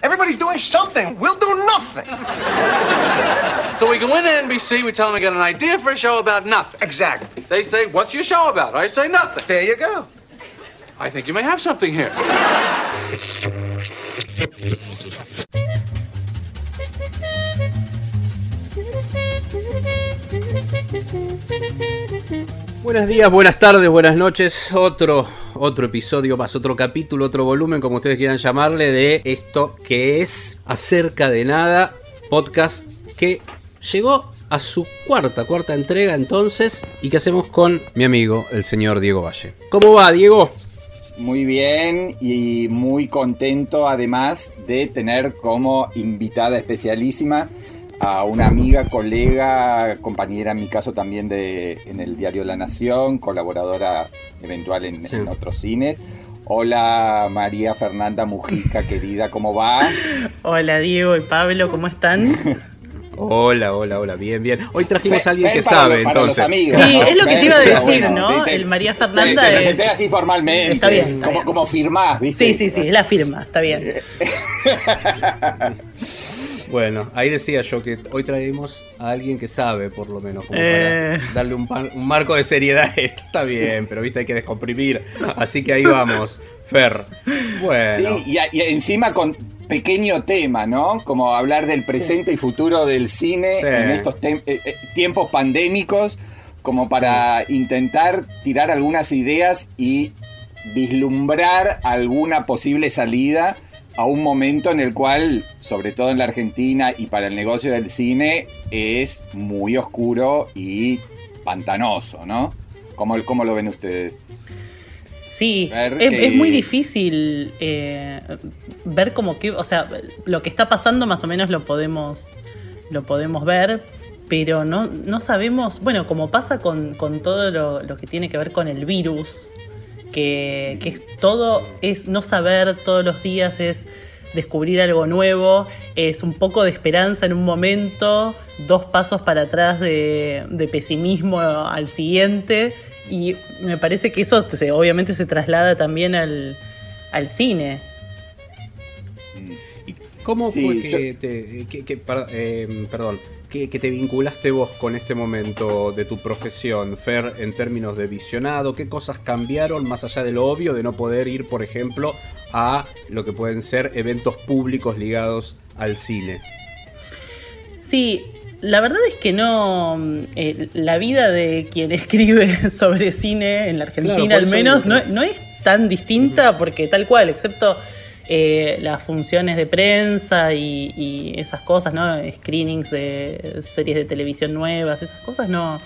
Everybody's doing something. We'll do nothing. So we go into NBC, we tell them we got an idea for a show about nothing. Exactly. They say, What's your show about? I say, Nothing. There you go. I think you may have something here. Buenos días, buenas tardes, buenas noches. Otro, otro episodio más, otro capítulo, otro volumen, como ustedes quieran llamarle, de esto que es acerca de nada, podcast que llegó a su cuarta, cuarta entrega entonces y que hacemos con mi amigo, el señor Diego Valle. ¿Cómo va, Diego? Muy bien y muy contento además de tener como invitada especialísima a una amiga, colega, compañera en mi caso también de en el diario La Nación, colaboradora eventual en, Sí. en otros cines. Hola María Fernanda Mujica, querida, ¿cómo va? Hola Diego y Pablo, ¿cómo están? Sí, Hola, hola, hola, bien, bien. Hoy trajimos a alguien Fer que para sabe, los- para los entonces. amigos, ¿no? es lo que te iba a decir, ¿no? te- El María Fernanda te, es- presenté así formalmente. Está bien, está como, bien. como, como firmás, ¿viste? Sí, sí, sí, es la firma, está bien. Bueno, ahí decía yo que hoy traemos a alguien que sabe, por lo menos, como Eh. para darle un, pan- un marco de seriedad a esto. Está bien, pero viste, hay que descomprimir. Así que ahí vamos, Fer. Bueno. Sí, y, a- y encima con pequeño tema, ¿no? Como hablar del presente y futuro del cine Sí. en estos tem- eh, eh, tiempos pandémicos, como para intentar tirar algunas ideas y vislumbrar alguna posible salida a un momento en el cual, sobre todo en la Argentina y para el negocio del cine, es muy oscuro y pantanoso, ¿no? ¿Cómo, cómo lo ven ustedes? Sí, Ver, es, es muy difícil eh, ver como que, o sea, lo que está pasando más o menos lo podemos, lo podemos ver, pero no, no sabemos, bueno, como pasa con, con todo lo, lo que tiene que ver con el virus, que, es todo es no saber todos los días, es descubrir algo nuevo, es un poco de esperanza en un momento, dos pasos para atrás de, de pesimismo al siguiente, y me parece que eso se- obviamente se traslada también al, al cine. ¿Cómo Sí, fue que te, que- que- per- eh, perdón, que, que te vinculaste vos con este momento de tu profesión, Fer, en términos de visionado? ¿Qué cosas cambiaron más allá de lo obvio de no poder ir, por ejemplo, a lo que pueden ser eventos públicos ligados al cine? Sí, la verdad es que no. mm, eh, la vida de quien escribe sobre cine en la Argentina, Claro, al menos, no, no es tan distinta porque tal cual, excepto eh, las funciones de prensa y, y esas cosas, ¿no? Screenings de series de televisión nuevas, esas cosas no.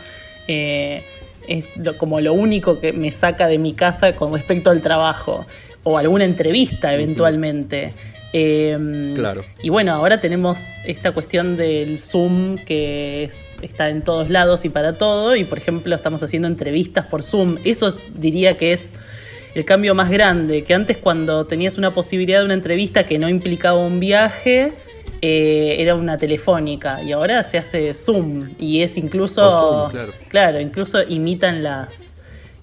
eh, es lo- como lo único que me saca de mi casa con respecto al trabajo. O alguna entrevista eventualmente. Em, Claro. y bueno, ahora tenemos esta cuestión del Zoom que es- está en todos lados y para todo. Y por ejemplo, estamos haciendo entrevistas por Zoom. Eso diría que es el cambio más grande. Que antes, cuando tenías una posibilidad de una entrevista que no implicaba un viaje, eh, era una telefónica. Y ahora se hace Zoom. Y es incluso. Zoom, claro. incluso imitan las,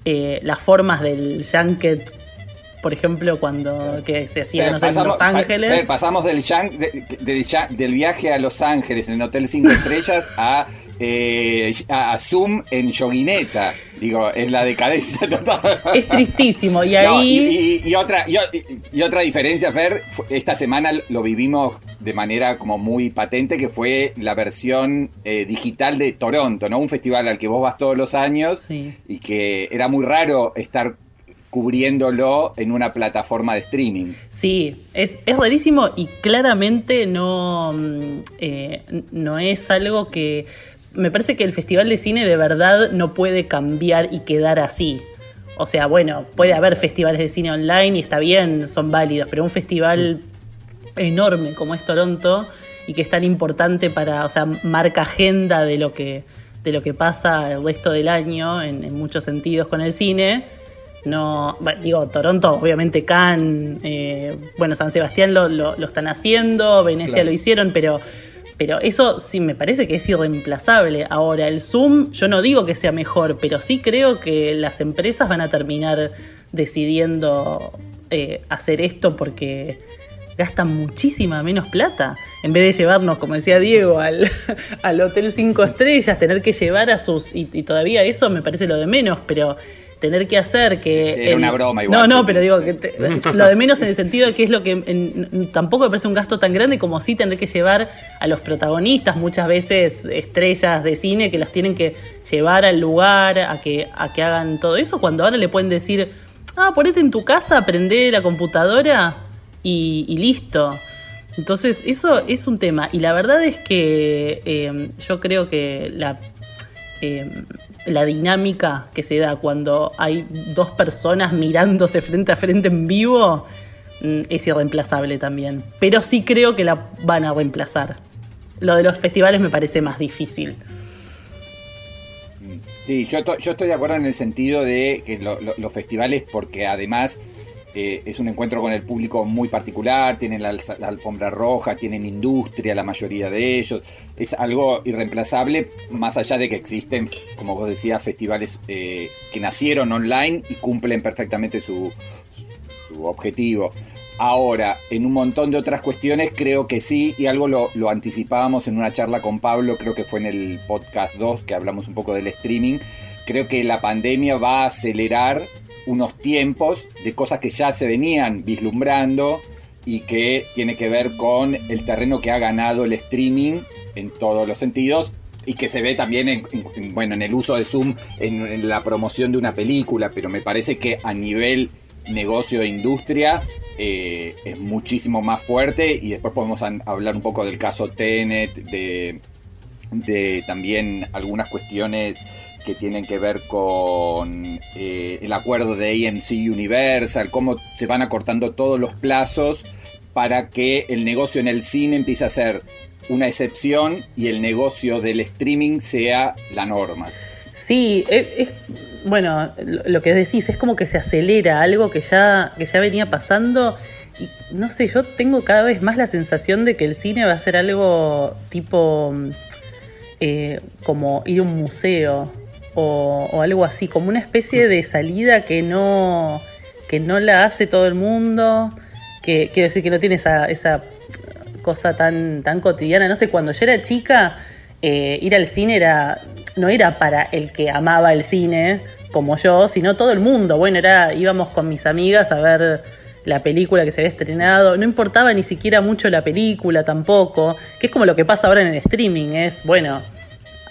eh, las formas del Junket. Por ejemplo, cuando que se hacía, Pero no sé, en Los pa- Ángeles. Fer, pasamos del, yan- de- de- ya- del viaje a Los Ángeles en Hotel 5 Estrellas a, eh, a Zoom en Yoguineta. Digo, es la decadencia total. Es tristísimo. Y No, ahí. y, y- y otra, y, otra diferencia, Fer, esta semana lo vivimos de manera como muy patente, que fue la versión eh, digital de Toronto, ¿no? Un festival al que vos vas todos los años Sí. y que era muy raro estar cubriéndolo en una plataforma de streaming. Sí, es, es rarísimo y claramente no, mm, eh, no es algo que... Me parece que el Festival de Cine de verdad no puede cambiar y quedar así. O sea, bueno, puede haber festivales de cine online y está bien, son válidos, pero un festival enorme como es Toronto y que es tan importante para, o sea, marca agenda de lo que, de lo que pasa el resto del año en, en muchos sentidos con el cine. No, bueno, digo, Toronto, obviamente Cannes, eh, bueno, San Sebastián lo, lo- lo están haciendo, Venecia Claro. lo hicieron, pero, pero eso sí me parece que es irreemplazable. Ahora, el Zoom, yo no digo que sea mejor, pero sí creo que las empresas van a terminar decidiendo eh, hacer esto porque gastan muchísima menos plata. En vez de llevarnos, como decía Diego, al, al Hotel 5 Estrellas, tener que llevar a sus... Y, y, todavía eso me parece lo de menos, pero tener que hacer que... Sí, era una broma igual. No, no, pero digo, que te- lo de menos en el sentido de que es lo que en- tampoco me parece un gasto tan grande como sí tener que llevar a los protagonistas, muchas veces estrellas de cine, que las tienen que llevar al lugar, a que, a que hagan todo eso, cuando ahora le pueden decir, ah, ponete en tu casa, prende la computadora y, y listo. Entonces, eso es un tema. Y la verdad es que eh, yo creo que la eh, la dinámica que se da cuando hay dos personas mirándose frente a frente en vivo mm, es irreemplazable también. Pero sí creo que la van a reemplazar. Lo de los festivales me parece más difícil. Sí, yo, to- yo estoy de acuerdo en el sentido de que lo- lo- los festivales, porque además eh, es un encuentro con el público muy particular, tienen la, alfombra roja, tienen industria, la mayoría de ellos, es algo irreemplazable, más allá de que existen, como vos decías, festivales eh, que nacieron online y cumplen perfectamente su, su objetivo. Ahora, en un montón de otras cuestiones creo que sí, y algo lo, lo anticipábamos en una charla con Pablo, creo que fue en el podcast 2 que hablamos un poco del streaming, creo que la pandemia va a acelerar unos tiempos de cosas que ya se venían vislumbrando y que tiene que ver con el terreno que ha ganado el streaming en todos los sentidos y que se ve también en, en- en, bueno, en el uso de Zoom en, la promoción de una película, pero me parece que a nivel negocio e industria eh, es muchísimo más fuerte y después podemos hablar un poco del caso Tenet, de también algunas cuestiones que tienen que ver con eh, el acuerdo de AMC Universal, cómo se van acortando todos los plazos para que el negocio en el cine empiece a ser una excepción y el negocio del streaming sea la norma. Sí, es, es- bueno, lo, lo que decís es como que se acelera algo que ya, que ya venía pasando. Y no sé, yo tengo cada vez más la sensación de que el cine va a ser algo tipo mm, eh, como ir a un museo o, algo así, como una especie de salida que no, que no la hace todo el mundo, que quiero decir que no tiene esa, esa cosa tan, tan cotidiana. No sé, cuando yo era chica, eh, ir al cine era no era para el que amaba el cine como yo, sino todo el mundo. Bueno, era íbamos con mis amigas a ver la película que se había estrenado. No importaba ni siquiera mucho la película tampoco, que es como lo que pasa ahora en el streaming, es, bueno,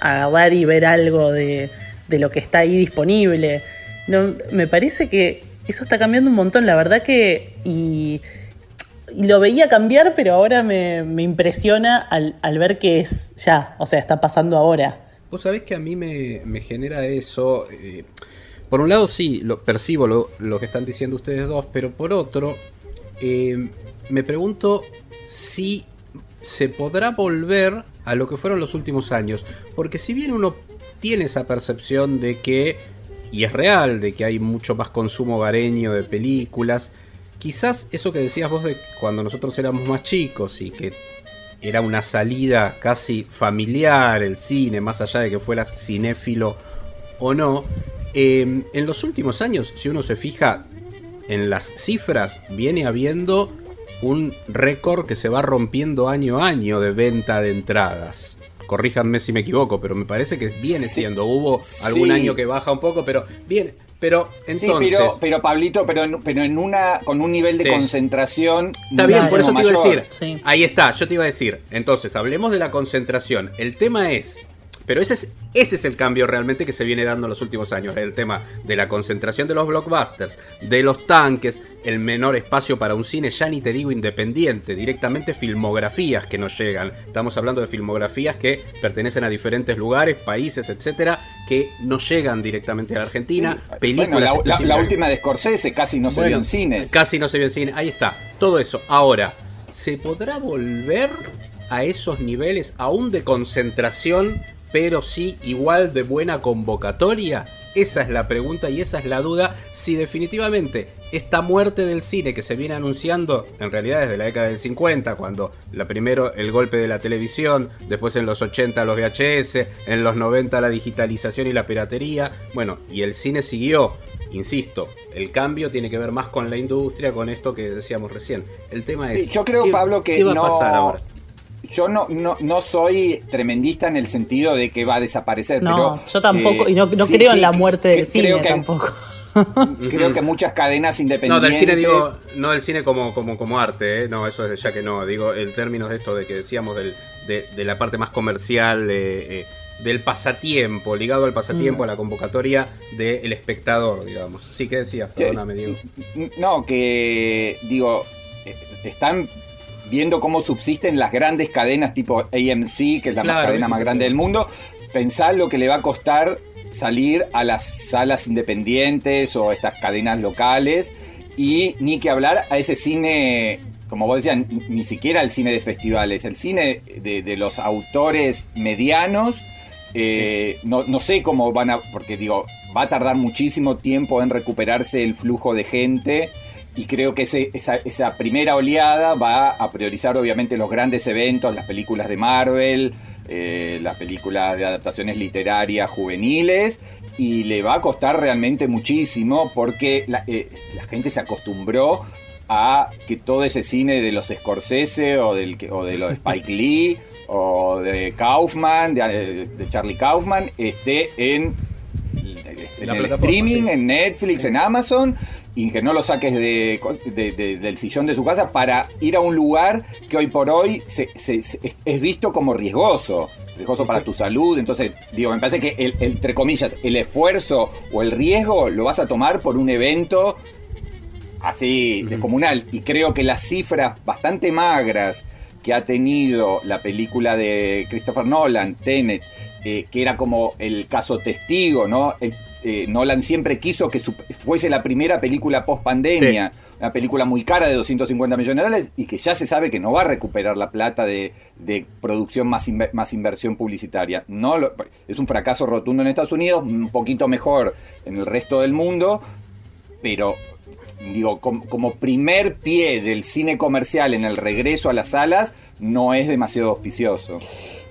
agarrar y ver algo de, de lo que está ahí disponible. No, me parece que eso está cambiando un montón, la verdad que... Y, lo veía cambiar, pero ahora me, me impresiona al, al ver que es ya, o sea, está pasando ahora. Vos sabés que a mí me, me genera eso. eh, por un lado, sí, lo, percibo lo, lo que están diciendo ustedes dos, pero por otro, eh, me pregunto si se podrá volver a lo que fueron los últimos años. Porque si bien uno tiene esa percepción de que, y es real, de que hay mucho más consumo hogareño de películas, quizás eso que decías vos de cuando nosotros éramos más chicos y que era una salida casi familiar el cine, más allá de que fueras cinéfilo o no. eh, en los últimos años, si uno se fija en las cifras, viene habiendo un récord que se va rompiendo año a año de venta de entradas. Corríjanme si me equivoco, pero me parece que viene Sí. siendo. Hubo algún Sí. año que baja un poco, pero bien. Pero entonces. sí, pero, pero Pablito, pero en, pero en una con un nivel de Sí. concentración Está bien, por eso muchísimo te iba a mayor. decir. Sí. Ahí está, yo te iba a decir. Entonces, hablemos de la concentración. El tema es. Pero ese es, ese es el cambio realmente que se viene dando en los últimos años. El tema de la concentración de los blockbusters, de los tanques, el menor espacio para un cine, ya ni te digo independiente, directamente filmografías que nos llegan. Estamos hablando de filmografías que pertenecen a diferentes lugares, países, etcétera, que no llegan directamente a la Argentina. Sí. Películas. Bueno, la, la- la específicas. última de Scorsese casi no se Bueno, vio en cines. Casi no se vio en cine. Ahí está. Todo eso. Ahora, ¿se podrá volver a esos niveles aún de concentración, pero sí igual de buena convocatoria? Esa es la pregunta y esa es la duda. Si definitivamente esta muerte del cine que se viene anunciando, en realidad desde la década del 50, cuando la primero el golpe de la televisión, después en los 80 los VHS, en los 90 la digitalización y la piratería, bueno, y el cine siguió insisto, el cambio tiene que ver más con la industria, con esto que decíamos recién. El tema es. Sí, yo creo, ¿qué- Pablo, que ¿qué va no- a pasar ahora? Yo no, no, no soy tremendista en el sentido de que va a desaparecer, No, pero. yo tampoco, eh, y no, no sí, creo en la muerte del cine creo que, tampoco. Creo que muchas cadenas No, independientes. del cine digo, no del cine como, como, como arte, ¿eh? no, eso es ya que no, digo en términos de esto de que decíamos del, de, de la parte más comercial, de, eh, del pasatiempo, ligado al pasatiempo, a la convocatoria del espectador, digamos. Sí, ¿qué decías? Sí. Perdóname, Diego. No, que digo, eh, están viendo cómo subsisten las grandes cadenas tipo AMC, que es la más cadena más grande del mundo. Pensar lo que le va a costar salir a las salas independientes o estas cadenas locales y ni que hablar a ese cine, como vos decías, ni- ni siquiera el cine de festivales, el cine de, de los autores medianos. eh, no, no sé cómo van a, porque digo, va a tardar muchísimo tiempo en recuperarse el flujo de gente y creo que ese- esa, esa primera oleada va a priorizar obviamente los grandes eventos, las películas de Marvel, eh, las películas de adaptaciones literarias juveniles y le va a costar realmente muchísimo porque la, eh, la gente se acostumbró a que todo ese cine de los Scorsese o, del, o de los Spike Lee o de Kaufman, de, de Charlie Kaufman, esté en, en el streaming, sí. en Netflix, en Amazon, y que no lo saques de, de- de- del sillón de tu casa para ir a un lugar que hoy por hoy se- se- se- es- visto como riesgoso, riesgoso para tu salud. Entonces, digo, me parece que, el, entre comillas, el esfuerzo o el riesgo lo vas a tomar por un evento así descomunal. Y creo que las cifras bastante magras que ha tenido la película de Christopher Nolan, Tenet, eh, que era como el caso testigo, ¿no? Eh, eh, Nolan siempre quiso que su- fuese la primera película post pandemia, una película muy cara de 250 millones de dólares y que ya se sabe que no va a recuperar la plata de, de producción más, inver- más inversión publicitaria. No lo- es un fracaso rotundo en Estados Unidos, un poquito mejor en el resto del mundo, pero digo, com- como primer pie del cine comercial en el regreso a las salas, no es demasiado auspicioso.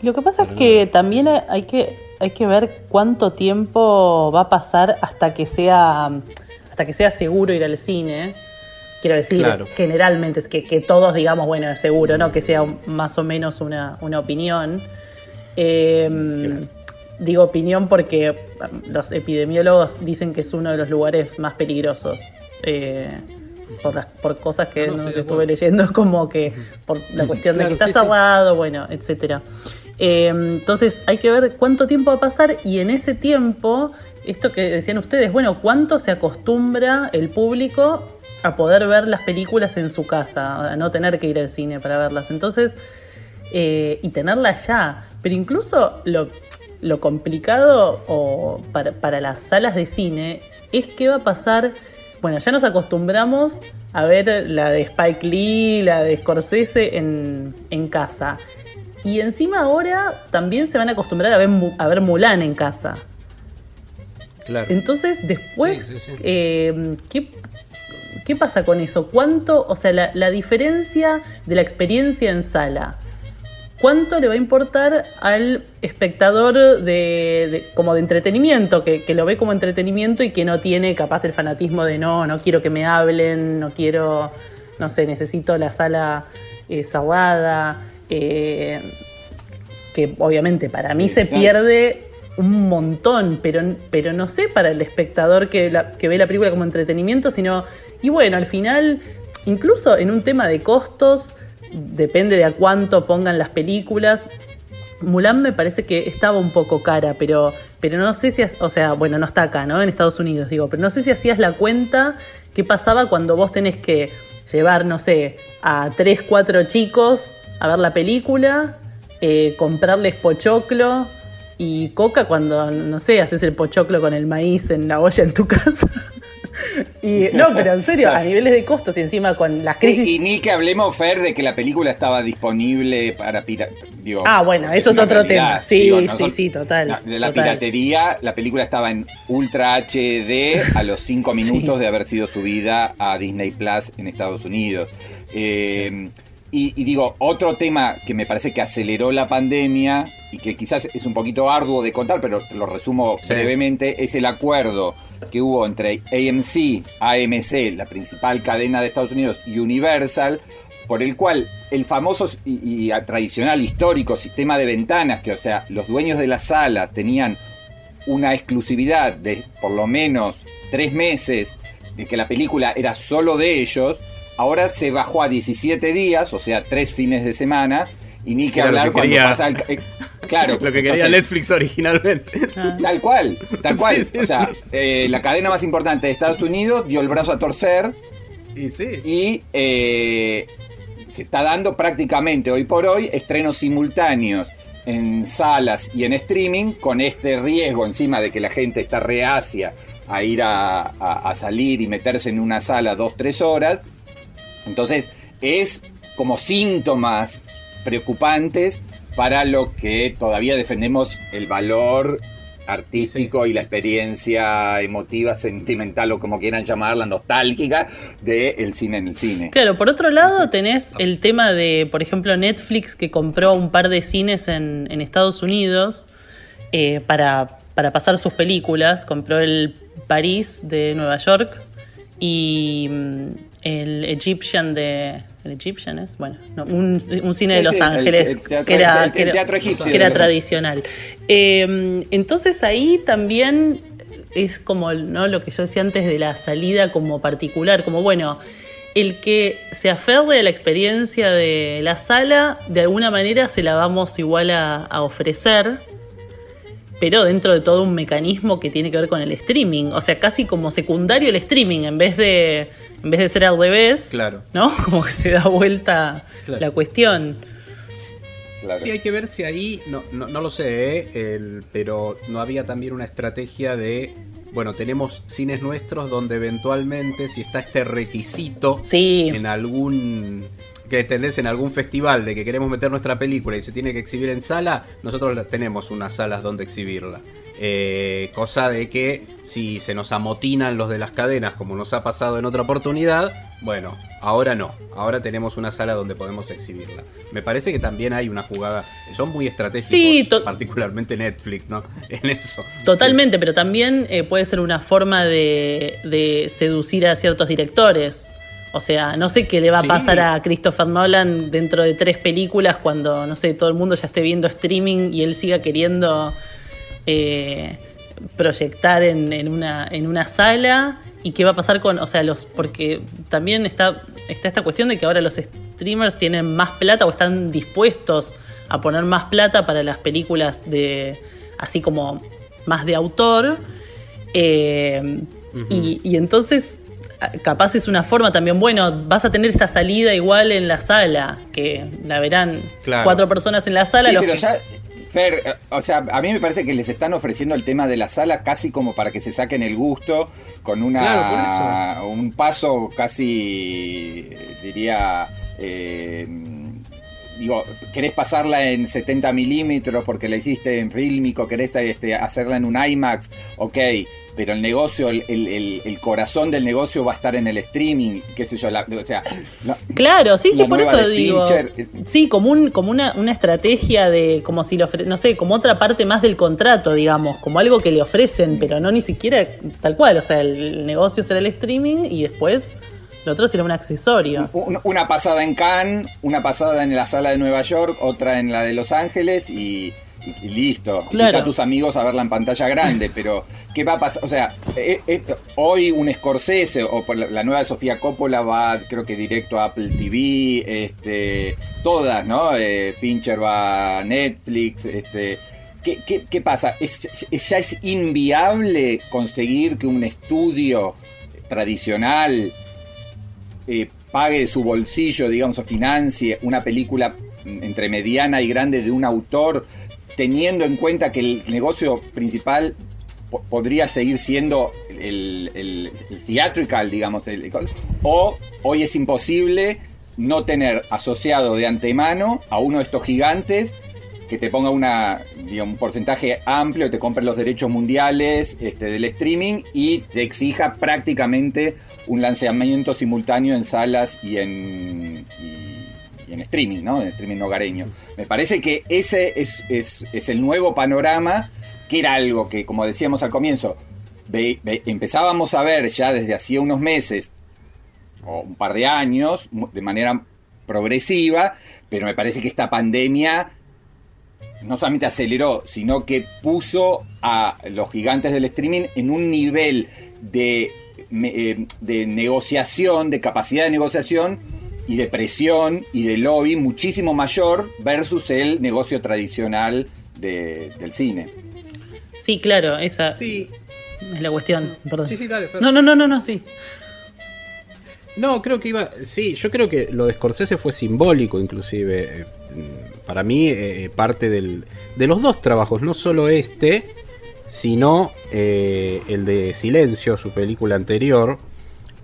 Lo que pasa es que también hay que, hay que ver cuánto tiempo va a pasar hasta que sea, hasta que sea seguro ir al cine. Quiero decir, Claro. generalmente es que, que todos digamos, bueno, es seguro, ¿no? Que sea un- más o menos una, una opinión. Eh, Claro. Digo opinión porque um, los epidemiólogos dicen que es uno de los lugares más peligrosos. eh, por, las, por cosas que, estuve leyendo, como que por la cuestión Claro, de que está sí, sí. cerrado, bueno, etcétera. Eh, entonces hay que ver cuánto tiempo va a pasar y en ese tiempo, esto que decían ustedes, bueno, cuánto se acostumbra el público a poder ver las películas en su casa, a no tener que ir al cine para verlas. Entonces, eh, y tenerlas ya. Pero incluso lo, complicado para, las salas de cine es qué va a pasar. Bueno, ya nos acostumbramos a ver la de Spike Lee, la de Scorsese en casa. Y encima ahora también se van a acostumbrar a ver, a ver Mulan en casa. Claro. Entonces, después, Sí, sí, sí. eh, ¿qué, qué pasa con eso? ¿Cuánto, o sea, la, la diferencia de la experiencia en sala? ¿Cuánto le va a importar al espectador de, de- como de entretenimiento, que, que lo ve como entretenimiento y que no tiene capaz el fanatismo de no, no quiero que me hablen, no quiero, no sé, necesito la sala eh? Eh, que obviamente para mí Sí, se claro. pierde un montón, pero, pero no sé para el espectador que, la- que ve la película como entretenimiento, sino, y bueno, al final, incluso en un tema de costos, depende de a cuánto pongan las películas. Mulan me parece que estaba un poco cara, pero, pero no sé si, has- o sea, bueno, no está acá, ¿no? En Estados Unidos, digo, pero no sé si hacías la cuenta qué pasaba cuando vos tenés que llevar, no sé, a tres, cuatro chicos a ver la película, eh, comprarles pochoclo y coca cuando, no sé, haces el pochoclo con el maíz en la olla en tu casa. y, no, pero en serio, a niveles de costos y encima con las Sí, crisis... y ni que hablemos, Fer, de que la película estaba disponible para digo, Ah, bueno, eso es otro realidad. tema. Sí, Digo, no sí, son- sí, total, La, de la total. piratería, la película estaba en Ultra HD a los 5 minutos de haber sido subida a Disney Plus en Estados Unidos. Eh, Y, y digo, otro tema que me parece que aceleró la pandemia y que quizás es un poquito arduo de contar, pero lo resumo Sí. brevemente, es el acuerdo que hubo entre AMC, AMC, la principal cadena de Estados Unidos, y Universal, por el cual el famoso y, y tradicional histórico sistema de ventanas, que o sea, los dueños de las salas tenían una exclusividad de por lo menos tres meses de que la película era solo de ellos, ahora se bajó a 17 días, o sea, tres fines de semana, y ni que hablar que cuando quería- pasa el... eh, claro, Lo que quería entonces, Netflix originalmente. Tal cual, tal cual. Sí, sí, o sea, eh, la cadena más importante de Estados Unidos dio el brazo a torcer y sí. y eh, se está dando prácticamente hoy por hoy estrenos simultáneos en salas y en streaming con este riesgo encima de que la gente está reacia a ir a, a- a salir y meterse en una sala dos, tres horas. Entonces es como síntomas preocupantes para lo que todavía defendemos el valor artístico y la experiencia emotiva, sentimental o como quieran llamarla, nostálgica del cine en el cine. Claro, por otro lado tenés el tema de, por ejemplo, Netflix que compró un par de cines en, en Estados Unidos eh, para, para pasar sus películas. Compró el París de Nueva York y mm, el Egyptian de... ¿El Egyptian es? Bueno, no, un, un cine de Los sí, Ángeles el teatro- que era, el- que era- teatro egipcio que de era Los- tradicional. Eh, entonces ahí también es como ¿no? lo que yo decía antes de la salida como particular, como bueno, el que se aferre a la experiencia de la sala, de alguna manera se la vamos igual a, a ofrecer, pero dentro de todo un mecanismo que tiene que ver con el streaming, o sea, casi como secundario el streaming, en vez de, en vez de ser al revés, Claro. ¿no? Como que se da vuelta Claro. la cuestión. Claro. Sí, hay que ver si ahí, no, no, no lo sé, ¿eh? El- pero no había también una estrategia de, bueno, tenemos cines nuestros donde eventualmente si está este requisito Sí. en algún, que tenés en algún festival de que queremos meter nuestra película y se tiene que exhibir en sala, nosotros tenemos unas salas donde exhibirla. Eh, cosa de que si se nos amotinan los de las cadenas como nos ha pasado en otra oportunidad, bueno, ahora no, ahora tenemos una sala donde podemos exhibirla. Me parece que también hay una jugada, son muy estratégicos, Sí, particularmente Netflix, ¿no? En eso. Totalmente, pero también eh, puede ser una forma de, de seducir a ciertos directores. O sea, no sé qué le va a Sí. pasar a Christopher Nolan dentro de tres películas cuando, no sé, todo el mundo ya esté viendo streaming y él siga queriendo eh, proyectar en, en una, en una sala. ¿Y qué va a pasar con, o sea, los, porque también está, está esta cuestión de que ahora los streamers tienen más plata o están dispuestos a poner más plata para las películas de, así como más de autor. Eh, y, y entonces, capaz es una forma también, bueno, vas a tener esta salida igual en la sala, que la verán Claro. cuatro personas en la sala. Sí, los pero que- ya, Fer, eh, o sea, a mí me parece que les están ofreciendo el tema de la sala casi como para que se saquen el gusto, con una Claro, un paso casi, diría, eh, digo, querés pasarla en 70 milímetros porque la hiciste en fílmico, querés este, hacerla en un IMAX, ok, pero el negocio, el, el- el- el corazón del negocio va a estar en el streaming, qué sé yo, la- o sea, la- Claro, sí, sí, por eso digo. Eh, Sí, como, un, como una, una estrategia de, como si lo no sé, como otra parte más del contrato, digamos, como algo que le ofrecen, pero no ni siquiera tal cual. O sea, el negocio será el streaming y después lo otro será un accesorio. Un- Una pasada en Cannes, una pasada en la sala de Nueva York, otra en la de Los Ángeles y, listo. Claro. Invita a tus amigos a verla en pantalla grande, pero ¿qué va a pasar? O sea, eh, eh, hoy un Scorsese o la, nueva de Sofía Coppola va, creo que directo a Apple TV, este, todas, ¿no? Eh, Fincher va a Netflix, este. ¿Qué, qué- qué pasa? ¿Es, es- ¿Ya es inviable conseguir que un estudio tradicional eh, pague de su bolsillo, digamos, o financie una película entre mediana y grande de un autor, teniendo en cuenta que el negocio principal po- podría seguir siendo el, el- theatrical, digamos, el- o hoy es imposible no tener asociado de antemano a uno de estos gigantes que te ponga un porcentaje amplio, te compre los derechos mundiales este, del streaming y te exija prácticamente un lanzamiento simultáneo en salas y en, y, en streaming, ¿no? En streaming hogareño. Me parece que ese es, es, el nuevo panorama, que era algo que, como decíamos al comienzo, empezábamos a ver ya desde hacía unos meses o un par de años, de manera progresiva, pero me parece que esta pandemia no solamente aceleró, sino que puso a los gigantes del streaming en un nivel de, eh, de negociación, de capacidad de negociación y de presión y de lobby muchísimo mayor versus el negocio tradicional del cine. Sí, claro, esa sí. es la cuestión. Sí, sí, dale, no, no, no, no, no, sí. No, creo que iba. Sí, yo creo que lo de Scorsese fue simbólico, inclusive. Eh, para mí, eh, parte del, de los dos trabajos, no solo este, sino eh, el de Silencio, su película anterior,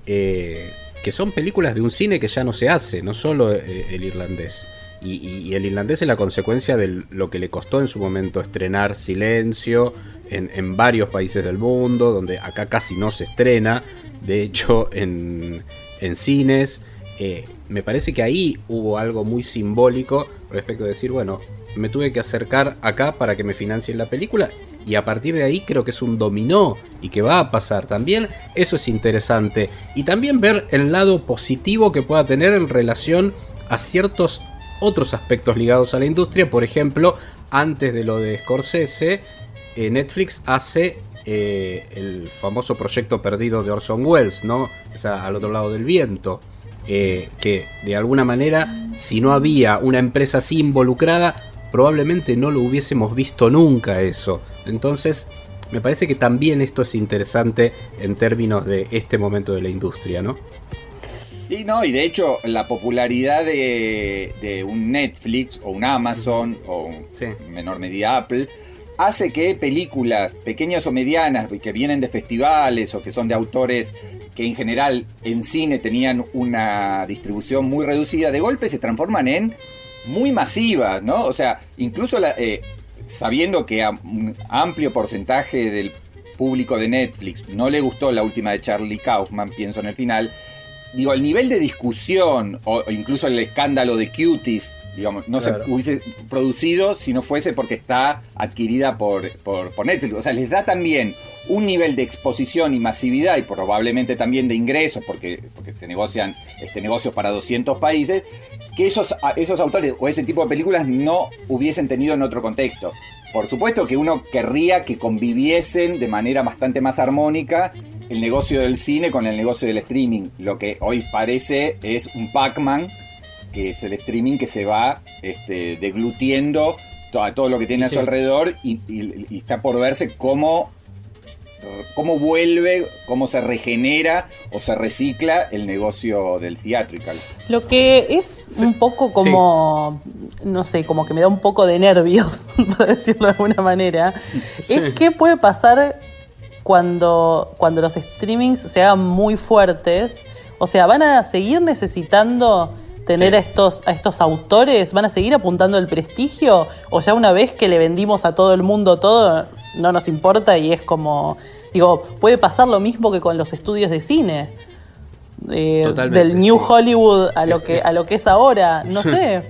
que son películas de un cine que ya no se hace, no solo el irlandés. Y, el irlandés es la consecuencia de lo que le costó en su momento estrenar Silencio en, varios países del mundo, donde acá casi no se estrena. De hecho, en, en cines. Eh, me parece que ahí hubo algo muy simbólico respecto a decir, bueno, me tuve que acercar acá para que me financien la película y a partir de ahí creo que es un dominó y que va a pasar también. Eso es interesante y también ver el lado positivo que pueda tener en relación a ciertos otros aspectos ligados a la industria. Por ejemplo, antes de lo de Scorsese, eh, Netflix hace eh, el famoso proyecto perdido de Orson Welles, ¿no? O sea, al otro lado del viento. Eh, que de alguna manera, si no había una empresa así involucrada, probablemente no lo hubiésemos visto nunca eso. Entonces, me parece que también esto es interesante en términos de este momento de la industria, ¿no? Sí, no, y de hecho la popularidad de, un Netflix o un Amazon o en menor medida Apple hace que películas pequeñas o medianas que vienen de festivales o que son de autores que en general en cine tenían una distribución muy reducida, de golpe se transforman en muy masivas, ¿no? O sea, incluso eh, sabiendo que a un amplio porcentaje del público de Netflix no le gustó la última de Charlie Kaufman, pienso en el final, digo, el nivel de discusión o, incluso el escándalo de Cuties, digamos, no se hubiese producido si no fuese porque está adquirida por, por, por, Netflix. O sea, les da también un nivel de exposición y masividad y probablemente también de ingresos, porque, porque se negocian este, negocios para 200 países, que esos, esos autores o ese tipo de películas no hubiesen tenido en otro contexto. Por supuesto que uno querría que conviviesen de manera bastante más armónica el negocio del cine con el negocio del streaming. Lo que hoy parece es un Pac-Man, que es el streaming que se va este, deglutiendo todo, todo lo que tiene a su alrededor y, está por verse cómo, cómo vuelve, cómo se regenera o se recicla el negocio del theatrical. Lo que es un poco como, no sé, como que me da un poco de nervios, por decirlo de alguna manera, es qué puede pasar cuando, cuando los streamings se hagan muy fuertes, o sea, van a seguir necesitando tener a, estos, a estos autores, van a seguir apuntando el prestigio, o ya una vez que le vendimos a todo el mundo todo, no nos importa y es como, digo, puede pasar lo mismo que con los estudios de cine. Eh, del New Hollywood a lo que a lo que es ahora. No sé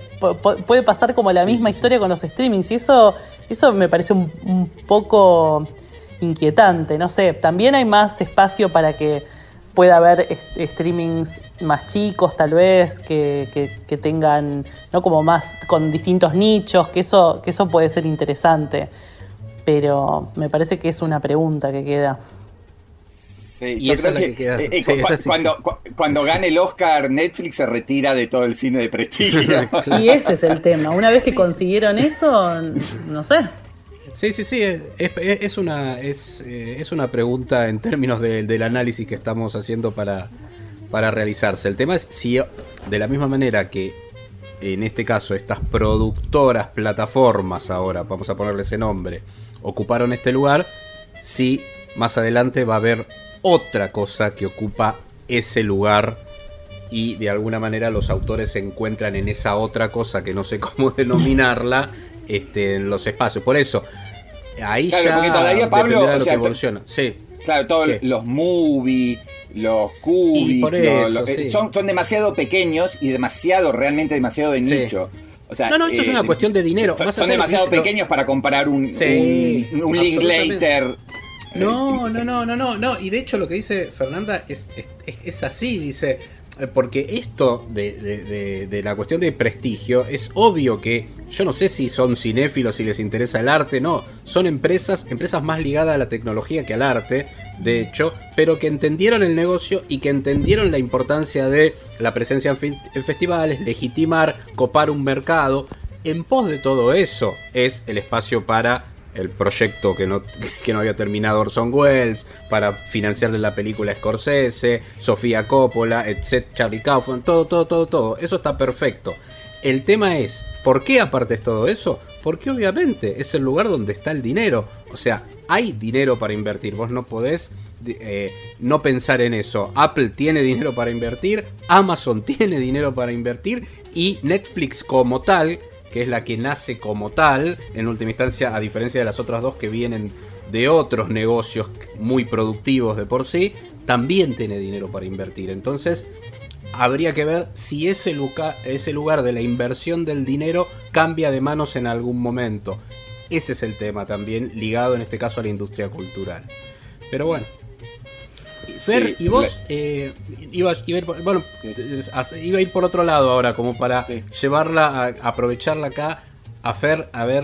puede pasar como la misma historia con los streamings y eso eso me parece un poco inquietante. No sé, también hay más espacio para que pueda haber streamings más chicos, tal vez, que, tengan, ¿no? Como más con distintos nichos, que eso, que eso puede ser interesante. Pero me parece que es una pregunta que queda. Sí, yo creo que, cuando, cuando gane el Oscar, Netflix se retira de todo el cine de prestigio. y ese es el tema. Una vez que consiguieron eso, no sé. Sí, sí, sí, es, una, es, eh, es, una pregunta en términos del análisis que estamos haciendo para, para realizarse. El tema es si de la misma manera que en este caso estas productoras, plataformas ahora, vamos a ponerle ese nombre, ocuparon este lugar, si más adelante va a haber otra cosa que ocupa ese lugar y de alguna manera los autores se encuentran en esa otra cosa que no sé cómo denominarla este, en los espacios. Por eso, ahí ya porque todavía Pablo, evoluciona. Sí. Claro, todos ¿Qué? los movie, los eso, los- eh, sí. son, son demasiado pequeños y demasiado, realmente demasiado de Sí. nicho. O sea, No, no, esto es una cuestión de dinero. Son, demasiado pequeños para comparar un, Sí, un, un Linklater. No, eh, no, no, no, no, no. Y de hecho lo que dice Fernanda es- es así, dice. Eh, Porque esto de, la cuestión de prestigio es obvio que yo no sé si son cinéfilos, si les interesa el arte, no. Son empresas, empresas más ligadas a la tecnología que al arte, de hecho, pero que entendieron el negocio y que entendieron la importancia de la presencia en festivales, legitimar, copar un mercado. En pos de todo eso es el espacio para el proyecto que no, que no había terminado Orson Welles, para financiarle la película Scorsese, Sofía Coppola, etc. Charlie Kaufman, todo, todo, todo, todo. Eso está perfecto. El tema es, ¿por qué aparte es todo eso? Porque obviamente es el lugar donde está el dinero. O sea, hay dinero para invertir. Vos no podés eh, no pensar en eso. Apple tiene dinero para invertir, Amazon tiene dinero para invertir y Netflix como tal que es la que nace como tal, en última instancia, a diferencia de las otras dos que vienen de otros negocios muy productivos de por sí, también tiene dinero para invertir. Entonces, habría que ver si ese, lugar, ese lugar de la inversión del dinero cambia de manos en algún momento. Ese es el tema también, ligado en este caso a la industria cultural. Pero bueno. Fer, Sí, y vos la- eh, ibas- iba, a ir por, bueno, iba a ir por otro lado ahora, como para Sí. llevarla, a, aprovecharla acá a Fer, a ver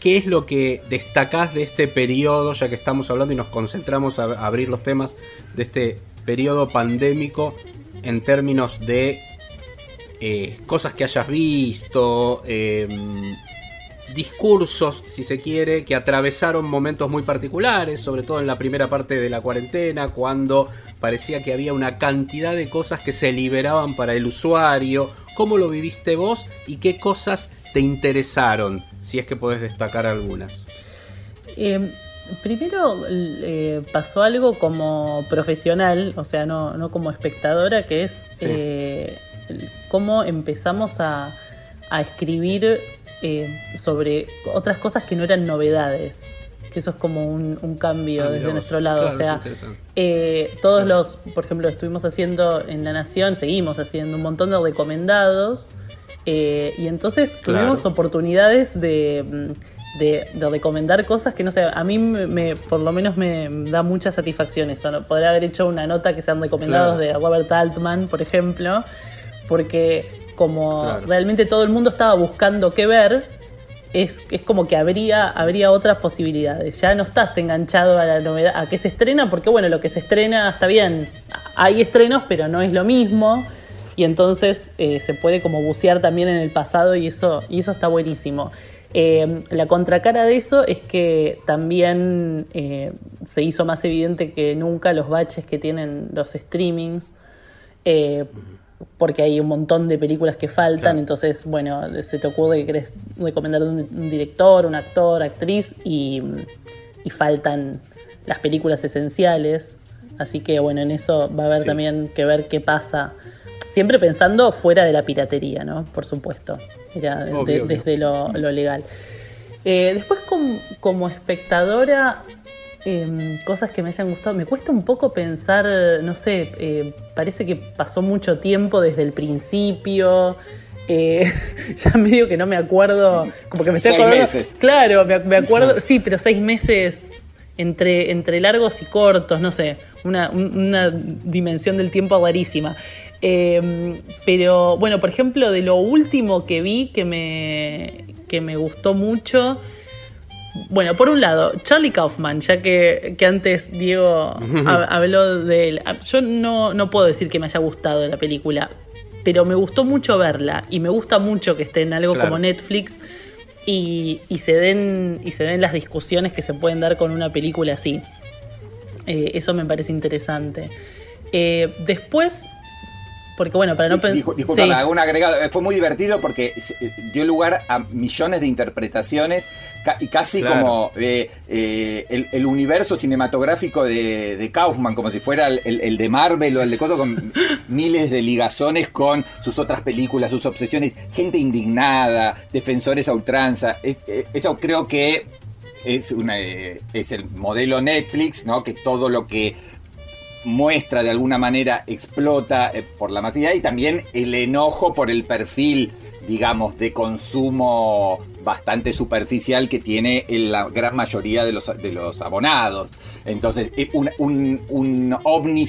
qué es lo que destacás de este periodo, ya que estamos hablando y nos concentramos a, a abrir los temas de este periodo pandémico en términos de eh, cosas que hayas visto, eh, discursos, si se quiere, que atravesaron momentos muy particulares, sobre todo en la primera parte de la cuarentena, cuando parecía que había una cantidad de cosas que se liberaban para el usuario. ¿Cómo lo viviste vos y qué cosas te interesaron? Si es que podés destacar algunas. Eh, primero eh, pasó algo como profesional, o sea, no, no como espectadora, que es Sí. eh, cómo empezamos a, a escribir eh, sobre otras cosas que no eran novedades. Que eso es como un, un cambio Ah, desde vos. nuestro lado. Claro, o sea, eh, todos los, por ejemplo, estuvimos haciendo en La Nación, seguimos haciendo un montón de recomendados. eh, y entonces tuvimos Claro. oportunidades de, mm, de, de recomendar cosas que no sé, a mí me, me- por lo menos me da mucha satisfacción eso. ¿no? Podría haber hecho una nota que sean recomendados de Robert Altman, por ejemplo, porque como Claro. realmente todo el mundo estaba buscando qué ver, es, es como que habría, habría otras posibilidades. Ya no estás enganchado a la novedad, a qué se estrena, porque bueno, lo que se estrena está bien. Hay estrenos, pero no es lo mismo. Y entonces eh, se puede como bucear también en el pasado y eso, y eso está buenísimo. Eh, la contracara de eso es que también eh, se hizo más evidente que nunca los baches que tienen los streamings. Eh, porque hay un montón de películas que faltan, Claro. entonces, bueno, se te ocurre que querés recomendar un, un director, un actor, actriz, y, y faltan las películas esenciales. Así que, bueno, en eso va a haber Sí. también que ver qué pasa. Siempre pensando fuera de la piratería, ¿no? Por supuesto. Era de- Obvio, desde lo, lo legal. Eh, después, com- como espectadora, em, cosas que me hayan gustado. Me cuesta un poco pensar, no sé, eh, parece que pasó mucho tiempo desde el principio. eh, ya medio que no me acuerdo, como que me estoy Seis acordando. meses. Claro, me, me acuerdo, sí, pero seis meses entre, entre largos y cortos, no sé, una, un- una dimensión del tiempo rarísima. Eh, pero bueno, por ejemplo, de lo último que vi que me, que me gustó mucho. Bueno, por un lado, Charlie Kaufman, ya que, que antes Diego hab- habló de él. Yo no, no puedo decir que me haya gustado la película, pero me gustó mucho verla y me gusta mucho que esté en algo Claro. como Netflix y, y se den, y se den las discusiones que se pueden dar con una película así. Eh, eso me parece interesante. Eh, después, porque bueno, para no Sí, pensar. discu- discúlpame, hago un agregado. Eh, Fue muy divertido porque eh, dio lugar a millones de interpretaciones y casi Claro. como eh, eh, el, el universo cinematográfico de, de Kaufman, como si fuera el, el- el de Marvel o el de cosas con miles de ligazones con sus otras películas, sus obsesiones, gente indignada, defensores a ultranza. Es- eh, eso creo que es, una, eh, es el modelo Netflix, ¿no? Que todo lo que muestra de alguna manera explota eh, por la masividad y también el enojo por el perfil, digamos, de consumo bastante superficial que tiene la gran mayoría de los, de los abonados. Entonces, eh, un, un, un ovni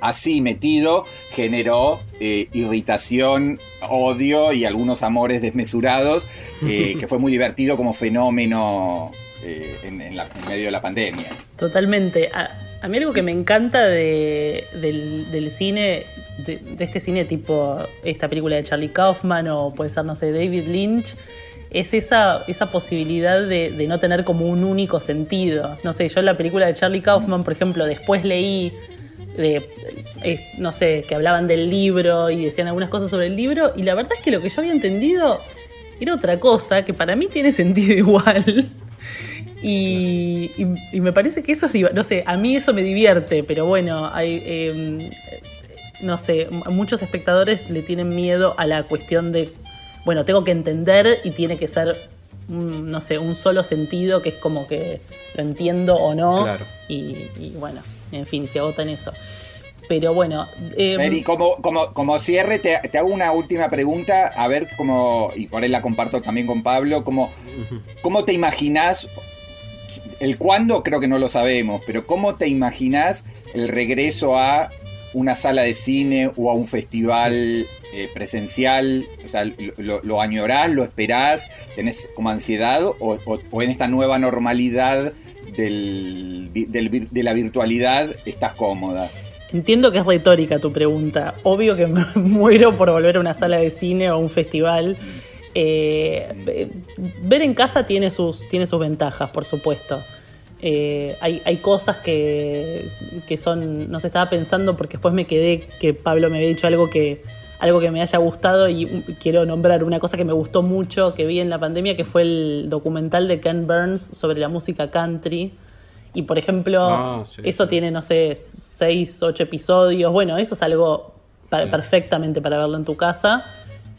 así metido generó eh, irritación, odio y algunos amores desmesurados, que fue muy divertido como fenómeno en, en, medio de la pandemia. Totalmente. A mí algo que me encanta del, cine, de, este cine tipo esta película de Charlie Kaufman o puede ser, no sé, David Lynch, es esa, posibilidad de, no tener como un único sentido. No sé, yo en la película de Charlie Kaufman, por ejemplo, después leí, no sé, que hablaban del libro y decían algunas cosas sobre el libro y la verdad es que lo que yo había entendido era otra cosa que para mí tiene sentido igual. Y, me parece que eso es, no sé, a mí eso me divierte, pero bueno, hay, em, no sé, muchos espectadores le tienen miedo a la cuestión de, bueno, tengo que entender y tiene que ser, no sé, un solo sentido que es como que lo entiendo o no. Y, bueno, en fin, se agota en eso. Pero bueno. Eh, como, como, como cierre, te, hago una última pregunta, a ver cómo, y por ahí la comparto también con Pablo, como, ¿cómo te imaginas el cuándo creo que no lo sabemos, pero ¿cómo te imaginas el regreso a una sala de cine o a un festival eh, presencial? O sea, ¿lo, añorás, lo esperás? ¿Tenés como ansiedad? ¿O, en esta nueva normalidad de la virtualidad estás cómoda? Entiendo que es retórica tu pregunta. Obvio que me muero por volver a una sala de cine o a un festival. Eh, ver en casa tiene sus, tiene sus ventajas, por supuesto. Eh, hay, cosas que, que, son. No se estaba pensando porque después me quedé que Pablo me había dicho algo que, algo que me haya gustado y quiero nombrar una cosa que me gustó mucho que vi en la pandemia, que fue el documental de Ken Burns sobre la música country. Y por ejemplo, ah, eso tiene, no sé, seis, ocho episodios. Bueno, eso es algo perfectamente para verlo en tu casa.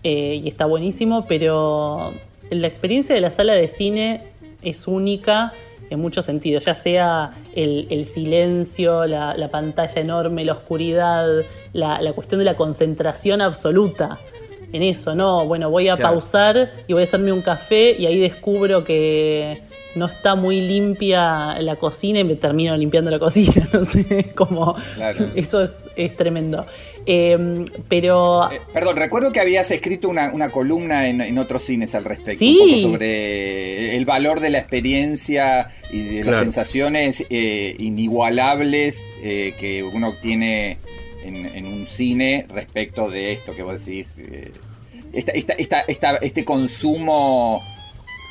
Eh, y está buenísimo, pero la experiencia de la sala de cine es única en muchos sentidos, ya sea el, silencio, la, pantalla enorme, la oscuridad, la, cuestión de la concentración absoluta en eso, ¿no? Bueno, voy a pausar y voy a hacerme un café y ahí descubro que no está muy limpia la cocina y me termino limpiando la cocina, no sé, como eso es, es tremendo. Em, pero. Eh, perdón, recuerdo que habías escrito una, columna en, otros cines al respecto. Un poco sobre el valor de la experiencia y de las sensaciones eh, inigualables eh, que uno tiene en, un cine respecto de esto que vos decís. este consumo